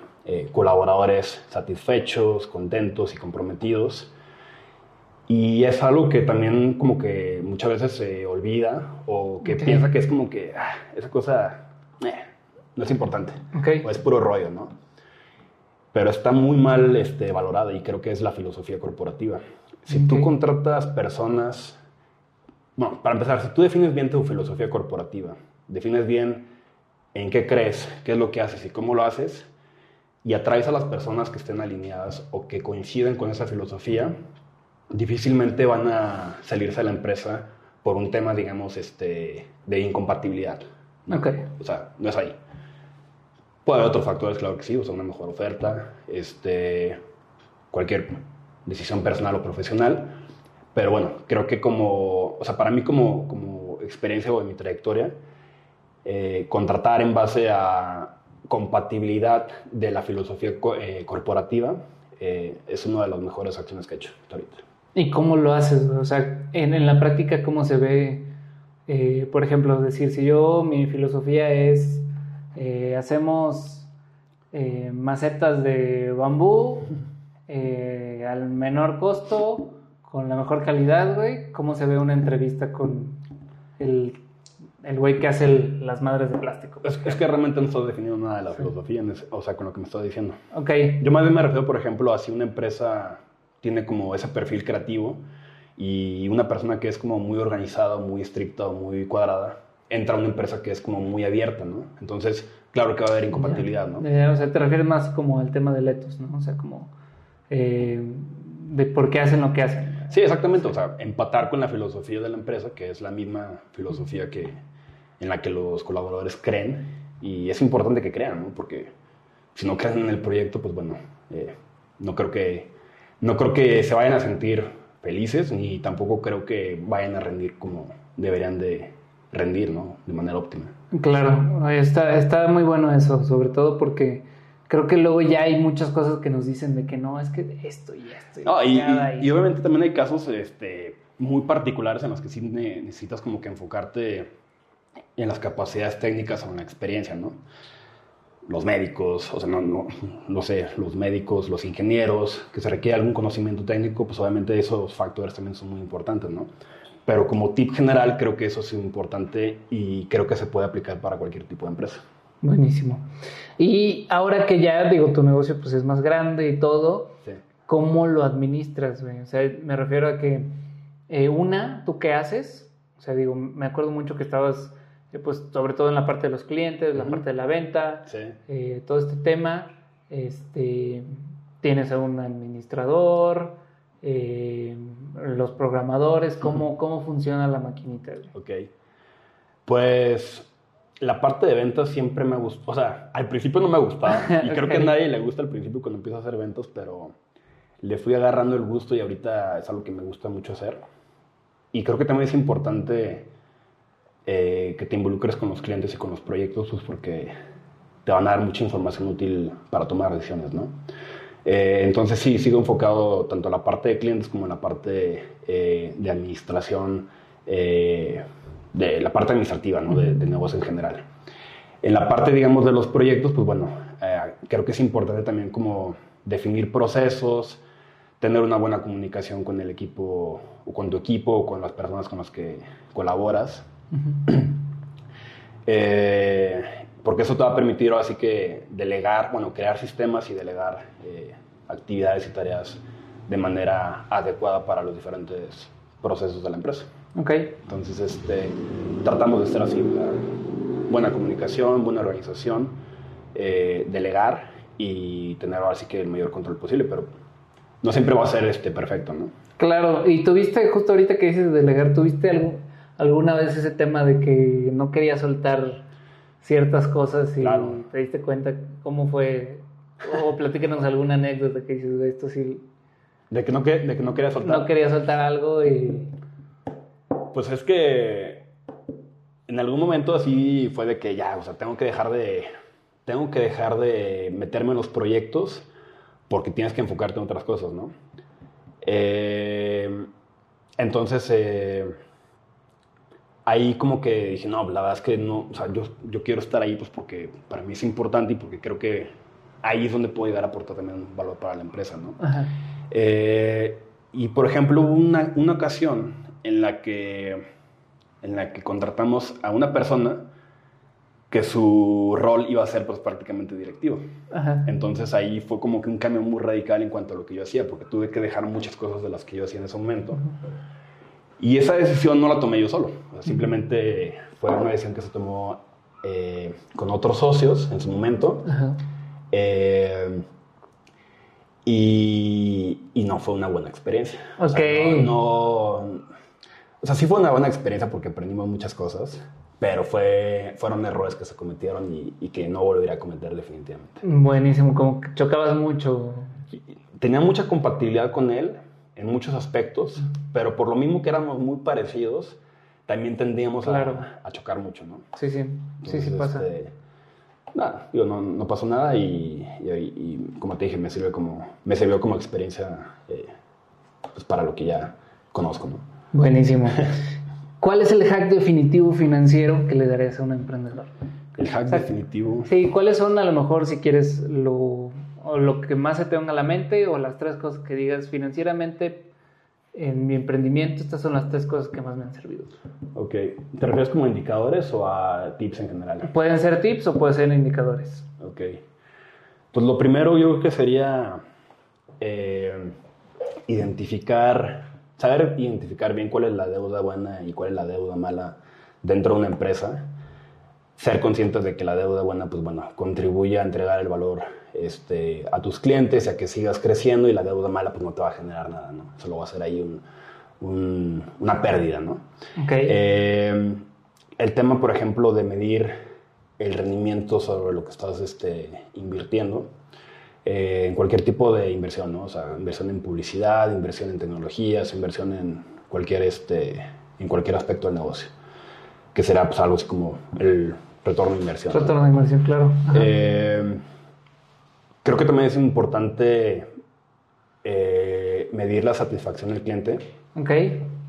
S2: colaboradores satisfechos, contentos y comprometidos. Y es algo que también como que muchas veces se olvida o que piensa que es como que ah, esa cosa eh, no es importante o es puro rollo, ¿no? Pero está muy mal este, valorada y creo que es la filosofía corporativa. Si tú contratas personas, bueno, para empezar, si tú defines bien tu filosofía corporativa, defines bien en qué crees, qué es lo que haces y cómo lo haces, y atraes a las personas que estén alineadas o que coinciden con esa filosofía, difícilmente van a salirse de la empresa por un tema, digamos, este, de incompatibilidad. O sea, no es ahí. Puede haber otros factores, claro que sí, o sea, una mejor oferta, este, cualquier decisión personal o profesional. Pero bueno, creo que como, o sea, para mí como, como experiencia o en mi trayectoria, eh, contratar en base a compatibilidad de la filosofía eh, corporativa eh, es una de las mejores acciones que he hecho hasta ahorita.
S1: ¿Y cómo lo haces? O sea, en, en la práctica, ¿cómo se ve? Eh, por ejemplo, decir, si yo, mi filosofía es, eh, hacemos eh, macetas de bambú al menor costo, con la mejor calidad, güey, ¿cómo se ve una entrevista con el el güey que hace las madres de plástico.
S2: Es, que realmente no estoy definiendo nada de la filosofía, o sea, con lo que me estás diciendo.
S1: Ok.
S2: Yo más bien me refiero, por ejemplo, a si una empresa tiene como ese perfil creativo y una persona que es como muy organizada, muy estricta muy cuadrada, entra una empresa que es como muy abierta, ¿no? Entonces, claro que va a haber incompatibilidad, ¿no?
S1: o sea, te refieres más como al tema del etos, ¿no? O sea, como eh, de por qué hacen lo que hacen.
S2: Sí, exactamente. O sea, empatar con la filosofía de la empresa, que es la misma filosofía que, en la que los colaboradores creen. Y es importante que crean, ¿no? Porque si no creen en el proyecto, pues bueno, Eh, no, creo que, no creo que se vayan a sentir felices, ni tampoco creo que vayan a rendir como deberían de rendir, ¿no? De manera óptima.
S1: Claro, está, está muy bueno eso, sobre todo porque creo que luego ya hay muchas cosas que nos dicen de que no, es que esto y esto.
S2: Y, y, obviamente también hay casos este, muy particulares en los que sí necesitas como que enfocarte en las capacidades técnicas o en la experiencia, ¿no? Los médicos, o sea, no, no, no sé, los médicos, los ingenieros, que se requiere algún conocimiento técnico, pues obviamente esos factores también son muy importantes, ¿no? Pero como tip general creo que eso es importante y creo que se puede aplicar para cualquier tipo de empresa.
S1: Buenísimo. Y ahora que ya, digo, tu negocio pues es más grande y todo, ¿cómo lo administras? O sea, me refiero a que, eh, una, ¿tú qué haces? O sea, digo, me acuerdo mucho que estabas, eh, pues, sobre todo en la parte de los clientes, la parte de la venta, eh, todo este tema. Este, tienes a un administrador, los programadores, ¿cómo, ¿cómo funciona la maquinita?
S2: Ok. Pues la parte de ventas siempre me gustó. O sea, al principio no me gustaba. (laughs) Y creo que a nadie le gusta al principio cuando empieza a hacer ventas, pero le fui agarrando el gusto y ahorita es algo que me gusta mucho hacer. Y creo que también es importante eh, que te involucres con los clientes y con los proyectos, pues porque te van a dar mucha información útil para tomar decisiones, ¿no? Eh, entonces sí, sigo enfocado tanto en la parte de clientes como en la parte eh, de administración de la parte administrativa, ¿no? de, negocio en general. En la parte, digamos, de los proyectos, pues bueno, eh, creo que es importante también como definir procesos, tener una buena comunicación con el equipo, o con tu equipo, o con las personas con las que colaboras. Eh, porque eso te va a permitir así que delegar, bueno, crear sistemas y delegar eh, actividades y tareas de manera adecuada para los diferentes procesos de la empresa.
S1: Ok.
S2: Entonces, este, tratamos de ser así, buena comunicación, buena organización, eh, delegar y tener así que el mayor control posible, pero no siempre va a ser este, perfecto, ¿no?
S1: Claro, y tuviste, justo ahorita que dices delegar, ¿tuviste alguna vez ese tema de que no quería soltar ciertas cosas y te diste cuenta cómo fue? O platícanos alguna anécdota que dices, esto sí...
S2: De que no, de que no quería soltar.
S1: No quería soltar algo y...
S2: Pues es que en algún momento así fue de que ya, o sea, tengo que dejar de, tengo que dejar de meterme en los proyectos porque tienes que enfocarte en otras cosas, ¿no? Eh, entonces, eh, ahí como que dije, no, la verdad es que no, o sea, yo, yo quiero estar ahí pues porque para mí es importante y porque creo que ahí es donde puedo llegar a aportar también valor para la empresa, ¿no? Eh, y por ejemplo, hubo una, una ocasión en la que, en la que contratamos a una persona que su rol iba a ser pues prácticamente directivo. Entonces ahí fue como que un cambio muy radical en cuanto a lo que yo hacía, porque tuve que dejar muchas cosas de las que yo hacía en ese momento. Y esa decisión no la tomé yo solo, simplemente fue una decisión que se tomó eh, con otros socios en su momento. Eh, y, y, no fue una buena experiencia.
S1: Ok.
S2: no o sea, sí fue una buena experiencia porque aprendimos muchas cosas, pero fue, fueron errores que se cometieron y, que no volvería a cometer definitivamente.
S1: Buenísimo, como que chocabas mucho.
S2: Tenía mucha compatibilidad con él en muchos aspectos, pero por lo mismo que éramos muy parecidos, también tendíamos a, a, chocar mucho, ¿no?
S1: Sí, sí, sí, sí pasa. Este,
S2: nada, digo, no, no, pasó nada y, y, como te dije, me sirve como, me sirvió como experiencia eh, pues para lo que ya conozco, ¿no?
S1: Buenísimo. (laughs) ¿Cuál es el hack definitivo financiero que le darías a un emprendedor?
S2: El hack definitivo.
S1: Sí, ¿cuáles son a lo mejor si quieres lo, lo que más se te venga a la mente o las tres cosas que digas financieramente en mi emprendimiento, estas son las tres cosas que más me han servido.
S2: Ok, ¿te refieres como indicadores o a tips en general?
S1: Pueden ser tips o pueden ser indicadores.
S2: Ok, pues lo primero yo creo que sería eh, identificar saber identificar bien cuál es la deuda buena y cuál es la deuda mala dentro de una empresa, ser conscientes de que la deuda buena, pues bueno, contribuye a entregar el valor este, a tus clientes y a que sigas creciendo y la deuda mala, pues no te va a generar nada, ¿no? Solo va a ser ahí un, una pérdida, ¿no?
S1: Okay.
S2: Eh, el tema, por ejemplo, de medir el rendimiento sobre lo que estás este, invirtiendo, eh, en cualquier tipo de inversión, ¿no? O sea, inversión en publicidad, inversión en tecnologías, inversión en cualquier, este, en cualquier aspecto del negocio, que será pues, algo así como el retorno de inversión.
S1: Retorno de inversión, claro.
S2: Eh, creo que también es importante eh, medir la satisfacción del cliente.
S1: Ok.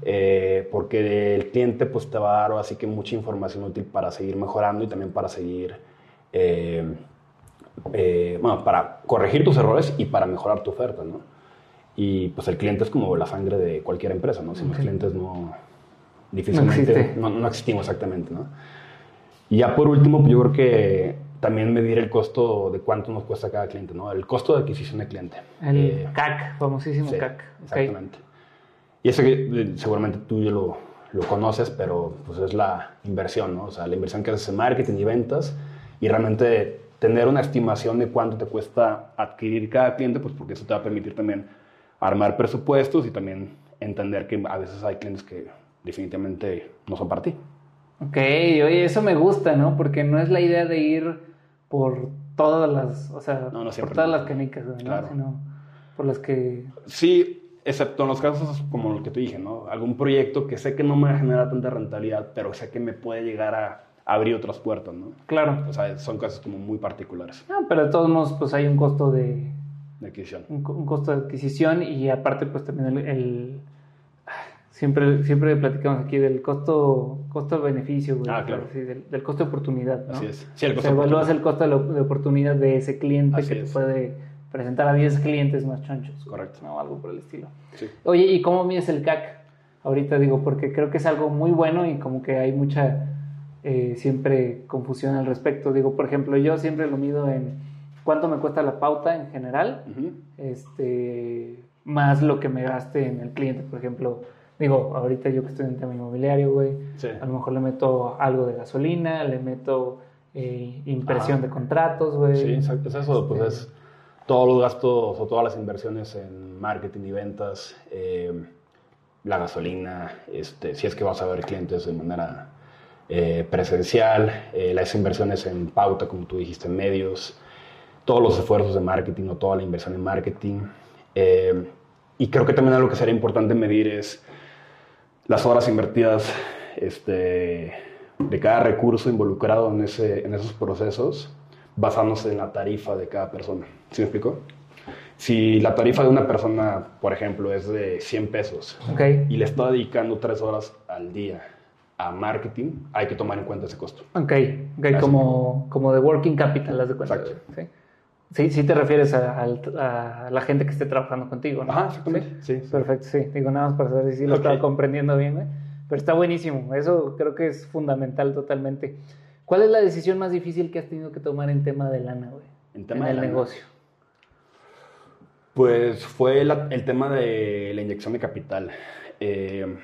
S2: Eh, porque el cliente pues, te va a dar así que mucha información útil para seguir mejorando y también para seguir, bueno, para corregir tus errores y para mejorar tu oferta, ¿no? Y pues el cliente es como la sangre de cualquier empresa, ¿no? Sin los clientes no, difícilmente, no, no, existimos exactamente, ¿no? Y ya por último, pues yo creo que también medir el costo de cuánto nos cuesta cada cliente, ¿no? El costo de adquisición de cliente.
S1: El eh, CAC, famosísimo CAC.
S2: Exactamente. Y eso que eh, seguramente tú ya lo, lo, conoces, pero pues es la inversión, ¿no? O sea, la inversión que haces en marketing y ventas y realmente tener una estimación de cuánto te cuesta adquirir cada cliente, pues porque eso te va a permitir también armar presupuestos y también entender que a veces hay clientes que definitivamente no son para ti.
S1: Ok, oye, eso me gusta, ¿no? Porque no es la idea de ir por todas las, o sea, por todas las canicas, ¿no? Sino por las que...
S2: Sí, excepto en los casos como lo que te dije, ¿no? Algún proyecto que sé que no me genera tanta rentabilidad, pero sé que me puede llegar a abrir otras puertas, ¿no?
S1: Claro.
S2: O sea, son casos como muy particulares.
S1: Ah, pero de todos modos, pues hay un costo de...
S2: De adquisición.
S1: Un, costo de adquisición y aparte, pues también el Siempre, siempre platicamos aquí del costo costo-beneficio,
S2: Ah, claro.
S1: del, costo de oportunidad, ¿no?
S2: Así es. Sí, el
S1: costo o sea, evalúas el costo de, oportunidad de ese cliente que te puede presentar a 10 clientes más chonchos.
S2: Correcto.
S1: ¿no? Algo por el estilo. Sí. Oye, ¿y cómo mides el CAC? Ahorita digo, porque creo que es algo muy bueno y como que hay mucha eh, siempre confusión al respecto. Digo, por ejemplo, yo siempre lo mido en cuánto me cuesta la pauta en general, este, más lo que me gaste en el cliente, por ejemplo Digo, ahorita yo que estoy en tema inmobiliario, güey, a lo mejor le meto algo de gasolina, le meto eh, impresión de contratos, güey.
S2: Sí, exacto, es eso, pues es todos los gastos o todas las inversiones en marketing y ventas, eh, la gasolina, este, si es que vas a ver clientes de manera eh, presencial, las inversiones en pauta, como tú dijiste, en medios, todos los esfuerzos de marketing o toda la inversión en marketing. y creo que también algo que sería importante medir es las horas invertidas este, de cada recurso involucrado en, ese, en esos procesos basándose en la tarifa de cada persona. ¿Sí me explico? Si la tarifa de una persona, por ejemplo, es de 100 pesos y le está dedicando 3 horas al día a marketing, hay que tomar en cuenta ese costo.
S1: Ok, okay como, como de working capital, las de cuenta.
S2: Exacto. ¿sí?
S1: Sí, sí te refieres a, la gente que esté trabajando contigo, ¿no?
S2: Ajá, exactamente. Sí.
S1: Perfecto, sí. Digo nada más para saber si lo estaba comprendiendo bien, ¿eh? Pero está buenísimo. Eso creo que es fundamental totalmente. ¿Cuál es la decisión más difícil que has tenido que tomar en tema de lana, güey?
S2: En tema
S1: en
S2: el
S1: negocio.
S2: Pues fue el tema de la inyección de capital. Eh,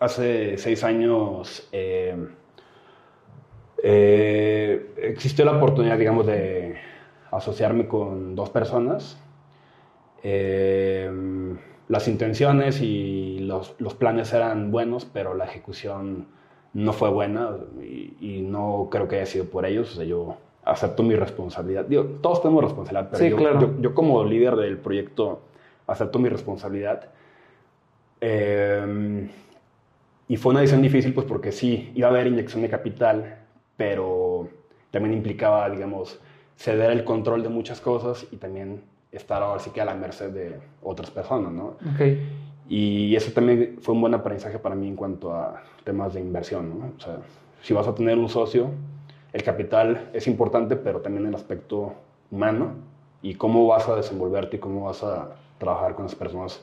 S2: hace seis años eh, eh, existió la oportunidad, digamos, de asociarme con dos personas. Eh, las intenciones y los, los, planes eran buenos, pero la ejecución no fue buena y, no creo que haya sido por ellos. O sea, yo acepto mi responsabilidad. Digo, todos tenemos responsabilidad, pero yo, yo, como líder del proyecto acepto mi responsabilidad. Eh, y fue una decisión difícil, pues porque sí, iba a haber inyección de capital, pero también implicaba, digamos, ceder el control de muchas cosas y también estar ahora sí que a la merced de otras personas, ¿no?
S1: Okay.
S2: Y eso también fue un buen aprendizaje para mí en cuanto a temas de inversión, ¿no? O sea, si vas a tener un socio, el capital es importante, pero también el aspecto humano y cómo vas a desenvolverte y cómo vas a trabajar con las personas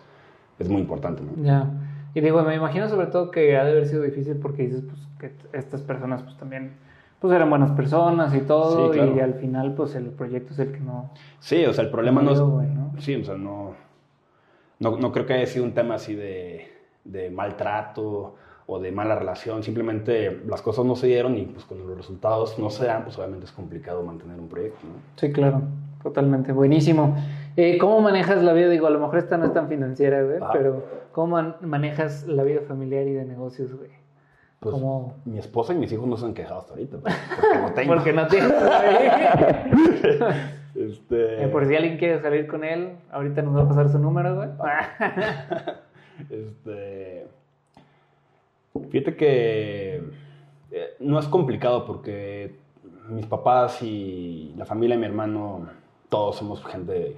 S2: es muy importante, ¿no?
S1: Ya. Y digo, me imagino sobre todo que ha de haber sido difícil porque dices, pues, que estas personas, pues, también pues eran buenas personas y todo, y al final pues el proyecto es el que no...
S2: Sí, o sea, el problema no, es... Sí, o sea, no, no, creo que haya sido un tema así de, de, maltrato o de mala relación, simplemente las cosas no se dieron y pues cuando los resultados no se dan, pues obviamente es complicado mantener un proyecto, ¿no?
S1: Sí, claro, totalmente, buenísimo. Eh, ¿Cómo manejas la vida? Digo, a lo mejor esta no es tan financiera, güey, pero ¿cómo manejas la vida familiar y de negocios, güey?
S2: Pues mi esposa y mis hijos no se han quejado hasta ahorita. Porque no (laughs) tengo.
S1: porque no tengo. (laughs) Este... Eh, por si alguien quiere salir con él, ahorita nos va a pasar su número, güey. (laughs)
S2: este... Fíjate que eh, no es complicado porque mis papás y la familia de mi hermano, todos somos gente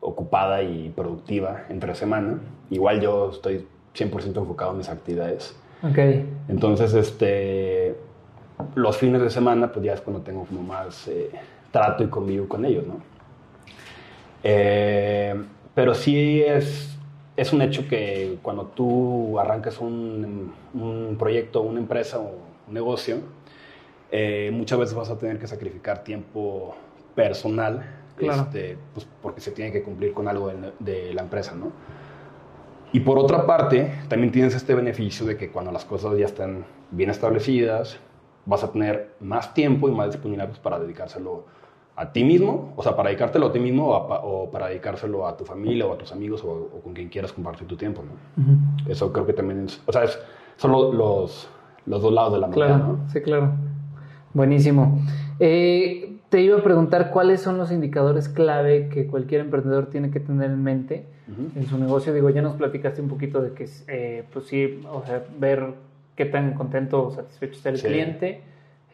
S2: ocupada y productiva entre semana. Igual yo estoy 100% enfocado en mis actividades.
S1: Ok.
S2: Entonces, este, los fines de semana, pues ya es cuando tengo como más eh, trato y convivo con ellos, ¿no? Eh, pero sí es, es un hecho que cuando tú arrancas un, un proyecto, una empresa o un negocio, eh, muchas veces vas a tener que sacrificar tiempo personal, este, pues porque se tiene que cumplir con algo de, la empresa, ¿no? Y por otra parte, también tienes este beneficio de que cuando las cosas ya están bien establecidas, vas a tener más tiempo y más disponibilidad pues, para dedicárselo a ti mismo, o sea, para dedicártelo a ti mismo o, para dedicárselo a tu familia o a tus amigos o, con quien quieras compartir tu tiempo, ¿no? Eso creo que también es, o sea, son los, los, dos lados de la
S1: moneda,
S2: ¿no?
S1: Sí, claro. Buenísimo. Eh, te iba a preguntar cuáles son los indicadores clave que cualquier emprendedor tiene que tener en mente en su negocio. Digo, ya nos platicaste un poquito de que, eh, pues sí, o sea, ver qué tan contento o satisfecho está el cliente.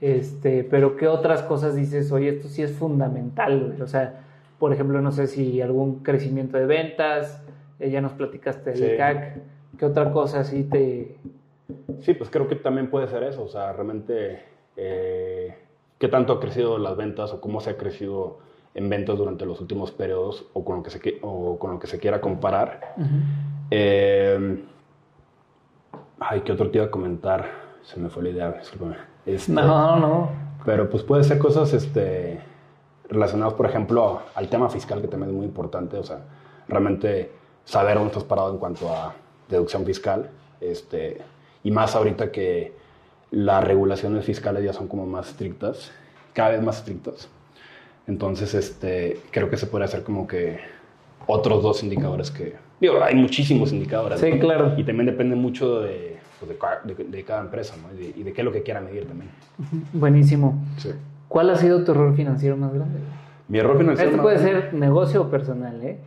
S1: Este, pero qué otras cosas dices, oye, esto sí es fundamental, O sea, por ejemplo, no sé si algún crecimiento de ventas, eh, ya nos platicaste del CAC, ¿qué otra cosa sí te...
S2: Sí, pues creo que también puede ser eso, o sea, realmente eh, qué tanto ha crecido las ventas o cómo se ha crecido en ventas durante los últimos periodos o con lo que se, o con lo que se quiera comparar. Eh, ay, ¿qué otro te iba a comentar? Se me fue la idea,
S1: este, no, no.
S2: Pero pues puede ser cosas este, relacionadas, por ejemplo, al tema fiscal, que también es muy importante. O sea, realmente saber dónde estás parado en cuanto a deducción fiscal. Este, y más ahorita que las regulaciones fiscales ya son como más estrictas, cada vez más estrictas. Entonces, este, creo que se puede hacer como que otros dos indicadores que... Digo, hay muchísimos indicadores.
S1: Sí, claro.
S2: Y también depende mucho de, pues, de, cada empresa, ¿no? Y de, qué es lo que quiera medir también.
S1: Buenísimo. Sí. ¿Cuál ha sido tu error financiero más grande?
S2: Mi error financiero
S1: Este puede ser negocio o personal, ¿eh?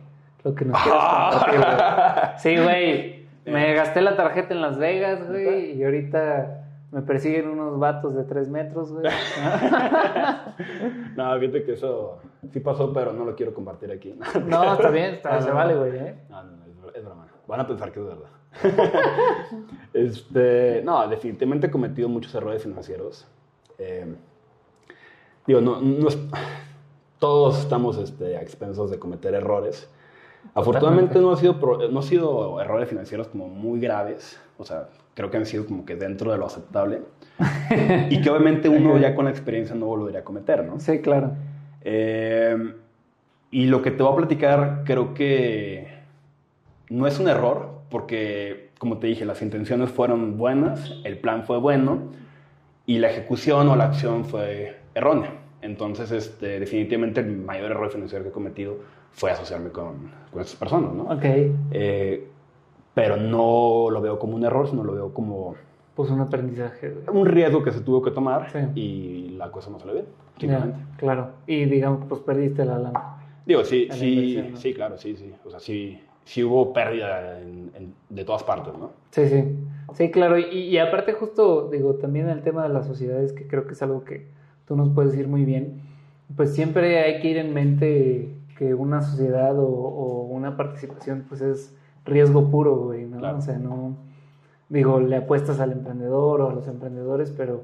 S1: Lo que nos (laughs) quieras Sí, güey. Me gasté la tarjeta en Las Vegas, güey, y ahorita me persiguen unos vatos de tres metros, güey. (laughs)
S2: no, fíjate que eso sí pasó, pero no lo quiero compartir aquí. (laughs)
S1: no, está bien, está, se vale, güey, ¿eh?
S2: No, no, es, es broma. Van a pensar que es verdad. (laughs) este, no, definitivamente he cometido muchos errores financieros. Eh, digo, no, no, todos estamos este, a expensos de cometer errores. Afortunadamente no ha sido, no ha sido errores financieros como muy graves. O sea, creo que han sido como que dentro de lo aceptable. (laughs) y que obviamente uno ya con la experiencia no volvería a cometer, ¿no?
S1: Sí, claro.
S2: Eh, y lo que te voy a platicar creo que no es un error, porque, como te dije, las intenciones fueron buenas, el plan fue bueno, y la ejecución o la acción fue errónea. Entonces, este, definitivamente el mayor error financiero que he cometido fue asociarme con, con estas personas, ¿no?
S1: Ok.
S2: Eh, pero no lo veo como un error, sino lo veo como...
S1: Pues un aprendizaje.
S2: Un riesgo que se tuvo que tomar y la cosa no salió bien,
S1: simplemente. claro, y digamos, pues perdiste la lana.
S2: Digo, sí, sí, sí, claro, sí, sí. O sea, sí, sí hubo pérdida de todas partes, ¿no?
S1: Sí, sí. Sí, claro. Y, y, aparte justo, digo, también el tema de las sociedades, que creo que es algo que tú nos puedes decir muy bien, pues siempre hay que ir en mente que una sociedad o, o una participación, pues es riesgo puro, güey, ¿no? O sea, no, digo, le apuestas al emprendedor o a los emprendedores, pero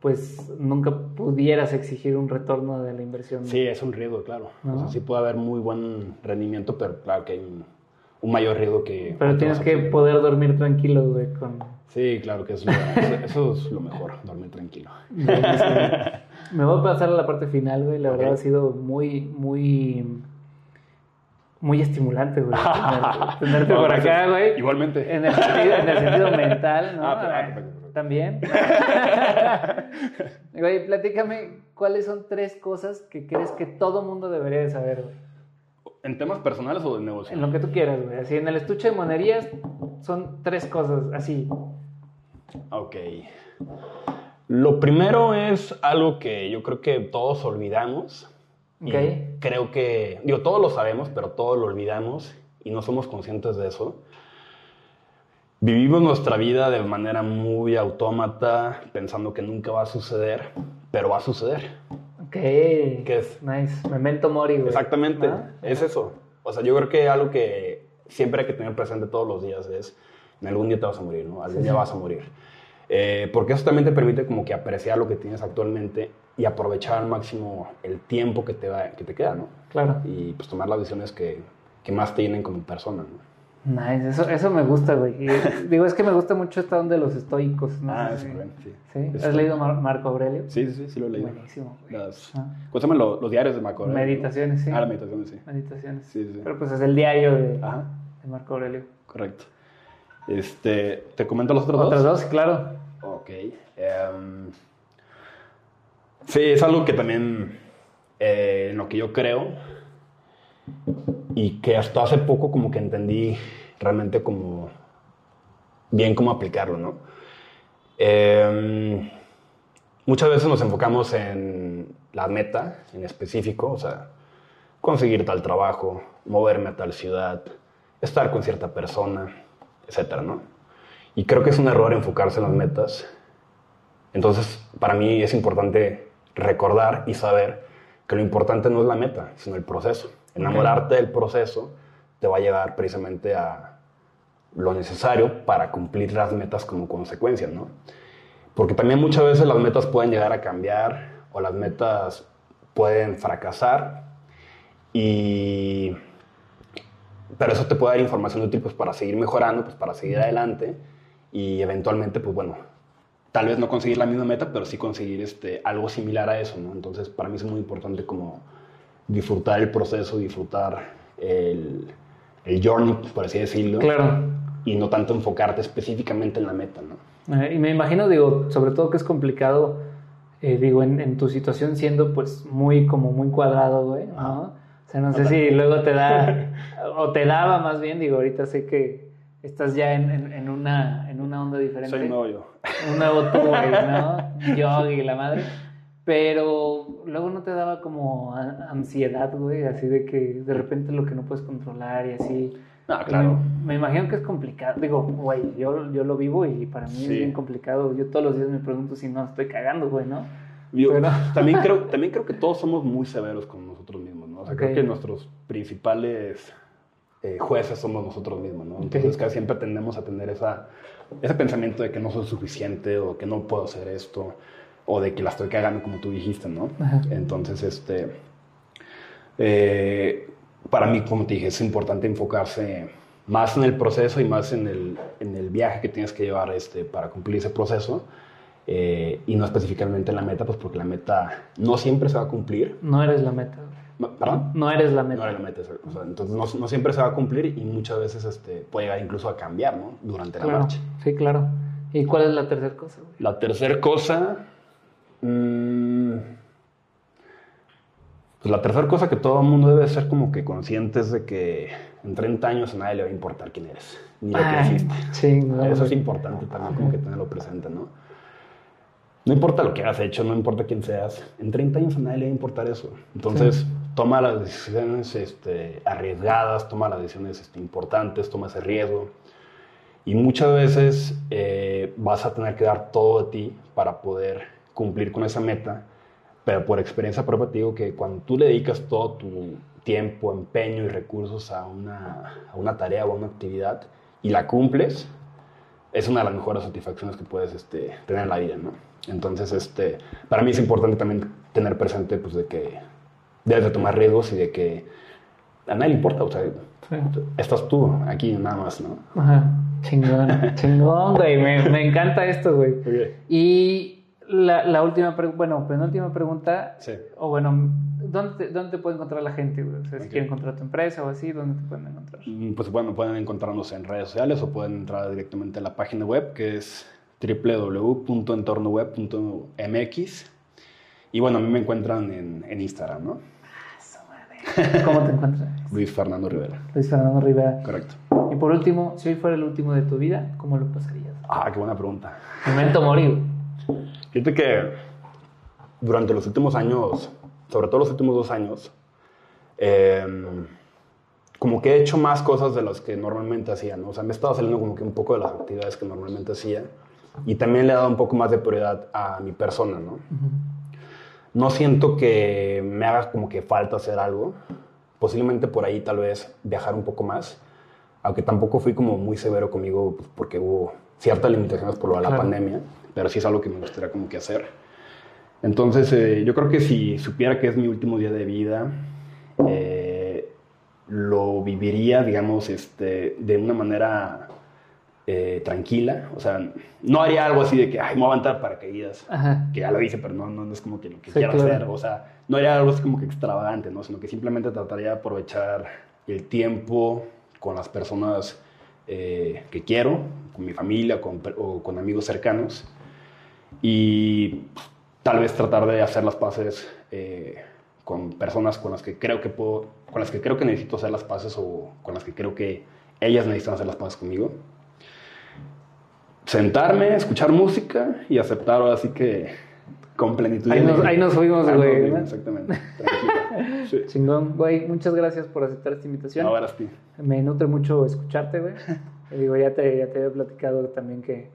S1: pues nunca pudieras exigir un retorno de la inversión.
S2: Sí, es un riesgo, claro. O sea, sí puede haber muy buen rendimiento, pero claro que hay un, mayor riesgo que...
S1: Pero tienes que poder dormir tranquilo, güey, con...
S2: Sí, claro que eso, eso, es lo mejor, dormir tranquilo. (laughs)
S1: Me voy a pasar a la parte final, güey. La verdad ha sido muy, muy muy estimulante, güey. (laughs) Tenerte, por acá, güey.
S2: Igualmente.
S1: En el sentido, (laughs) mental, ¿no? Ah, ah, También. (laughs) güey, platícame, ¿cuáles son tres cosas que crees que todo mundo debería de saber, güey?
S2: ¿En temas personales o de negocio?
S1: En lo que tú quieras, güey. Así, en el estuche de monerías son tres cosas, así.
S2: Ok. Lo primero es algo que yo creo que todos olvidamos Y
S1: Ok.
S2: creo que, digo, todos lo sabemos, pero todos lo olvidamos y no somos conscientes de eso. Vivimos nuestra vida de manera muy autómata, pensando que nunca va a suceder, pero va a suceder.
S1: Ok.
S2: ¿Qué es?
S1: Nice. Memento mori, güey.
S2: Exactamente,
S1: ¿Ah?
S2: es eso. O sea, yo creo que algo que siempre hay que tener presente todos los días es, en algún día te vas a morir, ¿no? Algún
S1: Sí,
S2: día
S1: sí.
S2: vas a morir. Eh, porque eso también te permite como que apreciar lo que tienes actualmente y aprovechar al máximo el tiempo que te, va, que te queda, ¿no?
S1: Claro.
S2: Y pues tomar las decisiones que, que más te llenen como persona, ¿no?
S1: Nice. Eso, eso me gusta, güey. Y, (laughs) digo, es que me gusta mucho esta onda de los estoicos, ¿no?
S2: Ah,
S1: Sí.
S2: sí, sí.
S1: ¿Sí? ¿Has leído Mar- Marco Aurelio?
S2: Sí, sí, sí, sí lo he leído.
S1: Buenísimo, güey.
S2: Las,
S1: Ah.
S2: ¿Cómo se llaman los, diarios de Marco Aurelio, no?
S1: Meditaciones, sí.
S2: Ah, las meditaciones, sí.
S1: Meditaciones.
S2: Sí, sí.
S1: Pero pues es el diario de,
S2: Ajá,
S1: de Marco Aurelio.
S2: correcto. Este, ¿Te comento los otros
S1: Otros
S2: dos?
S1: dos, claro.
S2: Ok. em, sí, es algo que también eh, en lo que yo creo y que hasta hace poco como que entendí realmente como bien cómo aplicarlo, ¿no? Em, muchas veces nos enfocamos en la meta en específico, o sea, conseguir tal trabajo, moverme a tal ciudad, estar con cierta persona, etcétera, ¿no? Y creo que es un error enfocarse en las metas. Entonces, para mí es importante recordar y saber que lo importante no es la meta, sino el proceso. Enamorarte del proceso te va a llevar precisamente a lo necesario para cumplir las metas como consecuencia, ¿no? Porque también muchas veces las metas pueden llegar a cambiar o las metas pueden fracasar y pero eso te puede dar información útil pues, para seguir mejorando, pues, para seguir adelante y eventualmente, pues bueno, tal vez no conseguir la misma meta, pero sí conseguir este, algo similar a eso, ¿no? Entonces, para mí es muy importante como disfrutar el proceso, disfrutar el, el journey, por así decirlo,
S1: Claro.
S2: y no tanto enfocarte específicamente en la meta, ¿no?
S1: Eh, y me imagino, digo, sobre todo que es complicado, eh, digo, en, en tu situación siendo pues muy como muy cuadrado, güey, ¿no?
S2: Ajá.
S1: O sea, no sé si luego te da, (laughs) o te daba más bien, digo, ahorita sé que estás ya en, en, en una, en una onda diferente.
S2: Soy nuevo yo.
S1: un nuevo tú, (laughs) güey, ¿no? Yo y la madre. Pero luego no te daba como ansiedad, güey, así de que de repente lo que no puedes controlar y así.
S2: Ah, claro.
S1: Me, me imagino que es complicado. Digo, güey, yo, yo lo vivo y para mí es bien complicado. Yo todos los días me pregunto si no estoy cagando, güey, ¿no?
S2: Yo
S1: Pero- (laughs)
S2: también, creo, (laughs) también creo que todos somos muy severos con nosotros mismos, ¿no? O sea, creo que nuestros principales eh, jueces somos nosotros mismos, ¿no? Entonces, casi siempre tendemos a tener esa, ese pensamiento de que no soy suficiente o que no puedo hacer esto o de que la estoy cagando como tú dijiste, ¿no?
S1: Ajá.
S2: Entonces, este, eh, para mí, como te dije, es importante enfocarse más en el proceso y más en el, en el viaje que tienes que llevar este, para cumplir ese proceso eh, y no específicamente en la meta, pues porque la meta no siempre se va a cumplir.
S1: No eres la meta. No eres la
S2: No
S1: meta.
S2: era la meta, o sea, entonces no, no siempre se va a cumplir y muchas veces este, puede llegar incluso a cambiar, ¿no? Durante la marcha.
S1: Sí, claro. ¿Y cuál es la tercera cosa, güey?
S2: La tercera cosa. mm, pues la tercera cosa que todo el mundo debe ser como que consciente es de que en 30 años a nadie le va a importar quién eres, ni lo que hiciste.
S1: chingón,
S2: Eso es importante también como que tenerlo presente, ¿no? No importa lo que hayas hecho, no importa quién seas, en 30 años a nadie le va a importar eso. Entonces, toma las decisiones este, arriesgadas, toma las decisiones este, importantes, toma ese riesgo. Y muchas veces eh, vas a tener que dar todo de ti para poder cumplir con esa meta, pero por experiencia propia te digo que cuando tú le dedicas todo tu tiempo, empeño y recursos a una, a una tarea o a una actividad y la cumples, es una de las mejores satisfacciones que puedes este, tener en la vida, ¿no? Entonces, este, para mí es importante también tener presente, pues, de que debes de tomar riesgos y de que a nadie le importa, o sea,
S1: Sí.
S2: estás tú aquí nada más, ¿no?
S1: Ajá. Chingón, chingón, güey. Me, me encanta esto, güey. Y la, la última pregunta, bueno, penúltima pregunta,
S2: Sí.
S1: o bueno, ¿dónde te, ¿dónde te puede encontrar la gente? güey? O sea, si quieren encontrar tu empresa o así, ¿dónde te pueden encontrar?
S2: Mm, Pues bueno, pueden encontrarnos en redes sociales o pueden entrar directamente a la página web que es www.entornoweb.mx. Y bueno, a mí me encuentran en, en Instagram, ¿no? (laughs)
S1: ¿Cómo te encuentras?
S2: Luis Fernando Rivera.
S1: Luis Fernando Rivera.
S2: Correcto.
S1: Y por último, si hoy fuera el último de tu vida, ¿cómo lo pasarías?
S2: Ah, qué buena pregunta.
S1: Momento morir.
S2: Fíjate que durante los últimos años sobre todo los últimos dos años, em, como que he hecho más cosas de las que normalmente hacía, ¿no? O sea, me he estado saliendo como que un poco de las actividades que normalmente hacía y también le he dado un poco más de prioridad a mi persona, ¿no? No siento que me haga como que falta hacer algo. Posiblemente por ahí tal vez viajar un poco más, aunque tampoco fui como muy severo conmigo pues, porque hubo ciertas limitaciones por lo de la pandemia, pero sí es algo que me gustaría como que hacer. Entonces, eh, yo creo que si supiera que es mi último día de vida, eh, lo viviría, digamos, este, de una manera eh, tranquila. O sea, no haría algo así de que, ay, me voy a levantar paracaídas. Que ya lo hice, pero no, no, es como que lo que quiero hacer. O sea, no haría algo así como que extravagante, ¿no? Sino que simplemente trataría de aprovechar el tiempo con las personas eh, que quiero, con mi familia con, o con amigos cercanos. Y tal vez tratar de hacer las paces eh, con personas con las que creo que puedo, con las que creo que necesito hacer las paces o con las que creo que ellas necesitan hacer las paces conmigo sentarme, escuchar música y aceptar así que con plenitud.
S1: Ahí nos, ahí nos fuimos, güey.
S2: exactamente.
S1: Chingón, güey. Muchas gracias por aceptar esta invitación.
S2: No, a ti.
S1: Me nutre mucho escucharte, güey. (laughs) digo, ya te, ya te había platicado también que,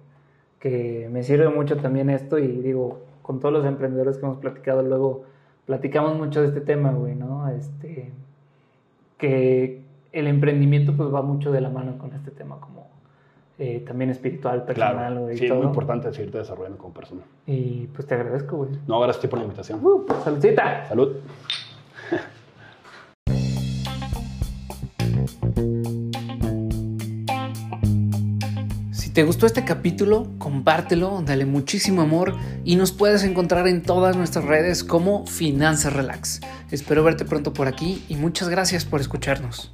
S1: que me sirve mucho también esto y digo, con todos los emprendedores que hemos platicado luego, platicamos mucho de este tema, güey, ¿no? Este, que el emprendimiento pues va mucho de la mano con este tema, como eh, también espiritual, personal.
S2: Claro. sí, es muy importante seguirte desarrollando como persona.
S1: Y pues te agradezco, güey.
S2: No, gracias por la invitación.
S1: Uh, saludcita.
S2: Salud. (laughs)
S1: Si te gustó este capítulo, compártelo, dale muchísimo amor y nos puedes encontrar en todas nuestras redes como Finanzas Relax. Espero verte pronto por aquí y muchas gracias por escucharnos.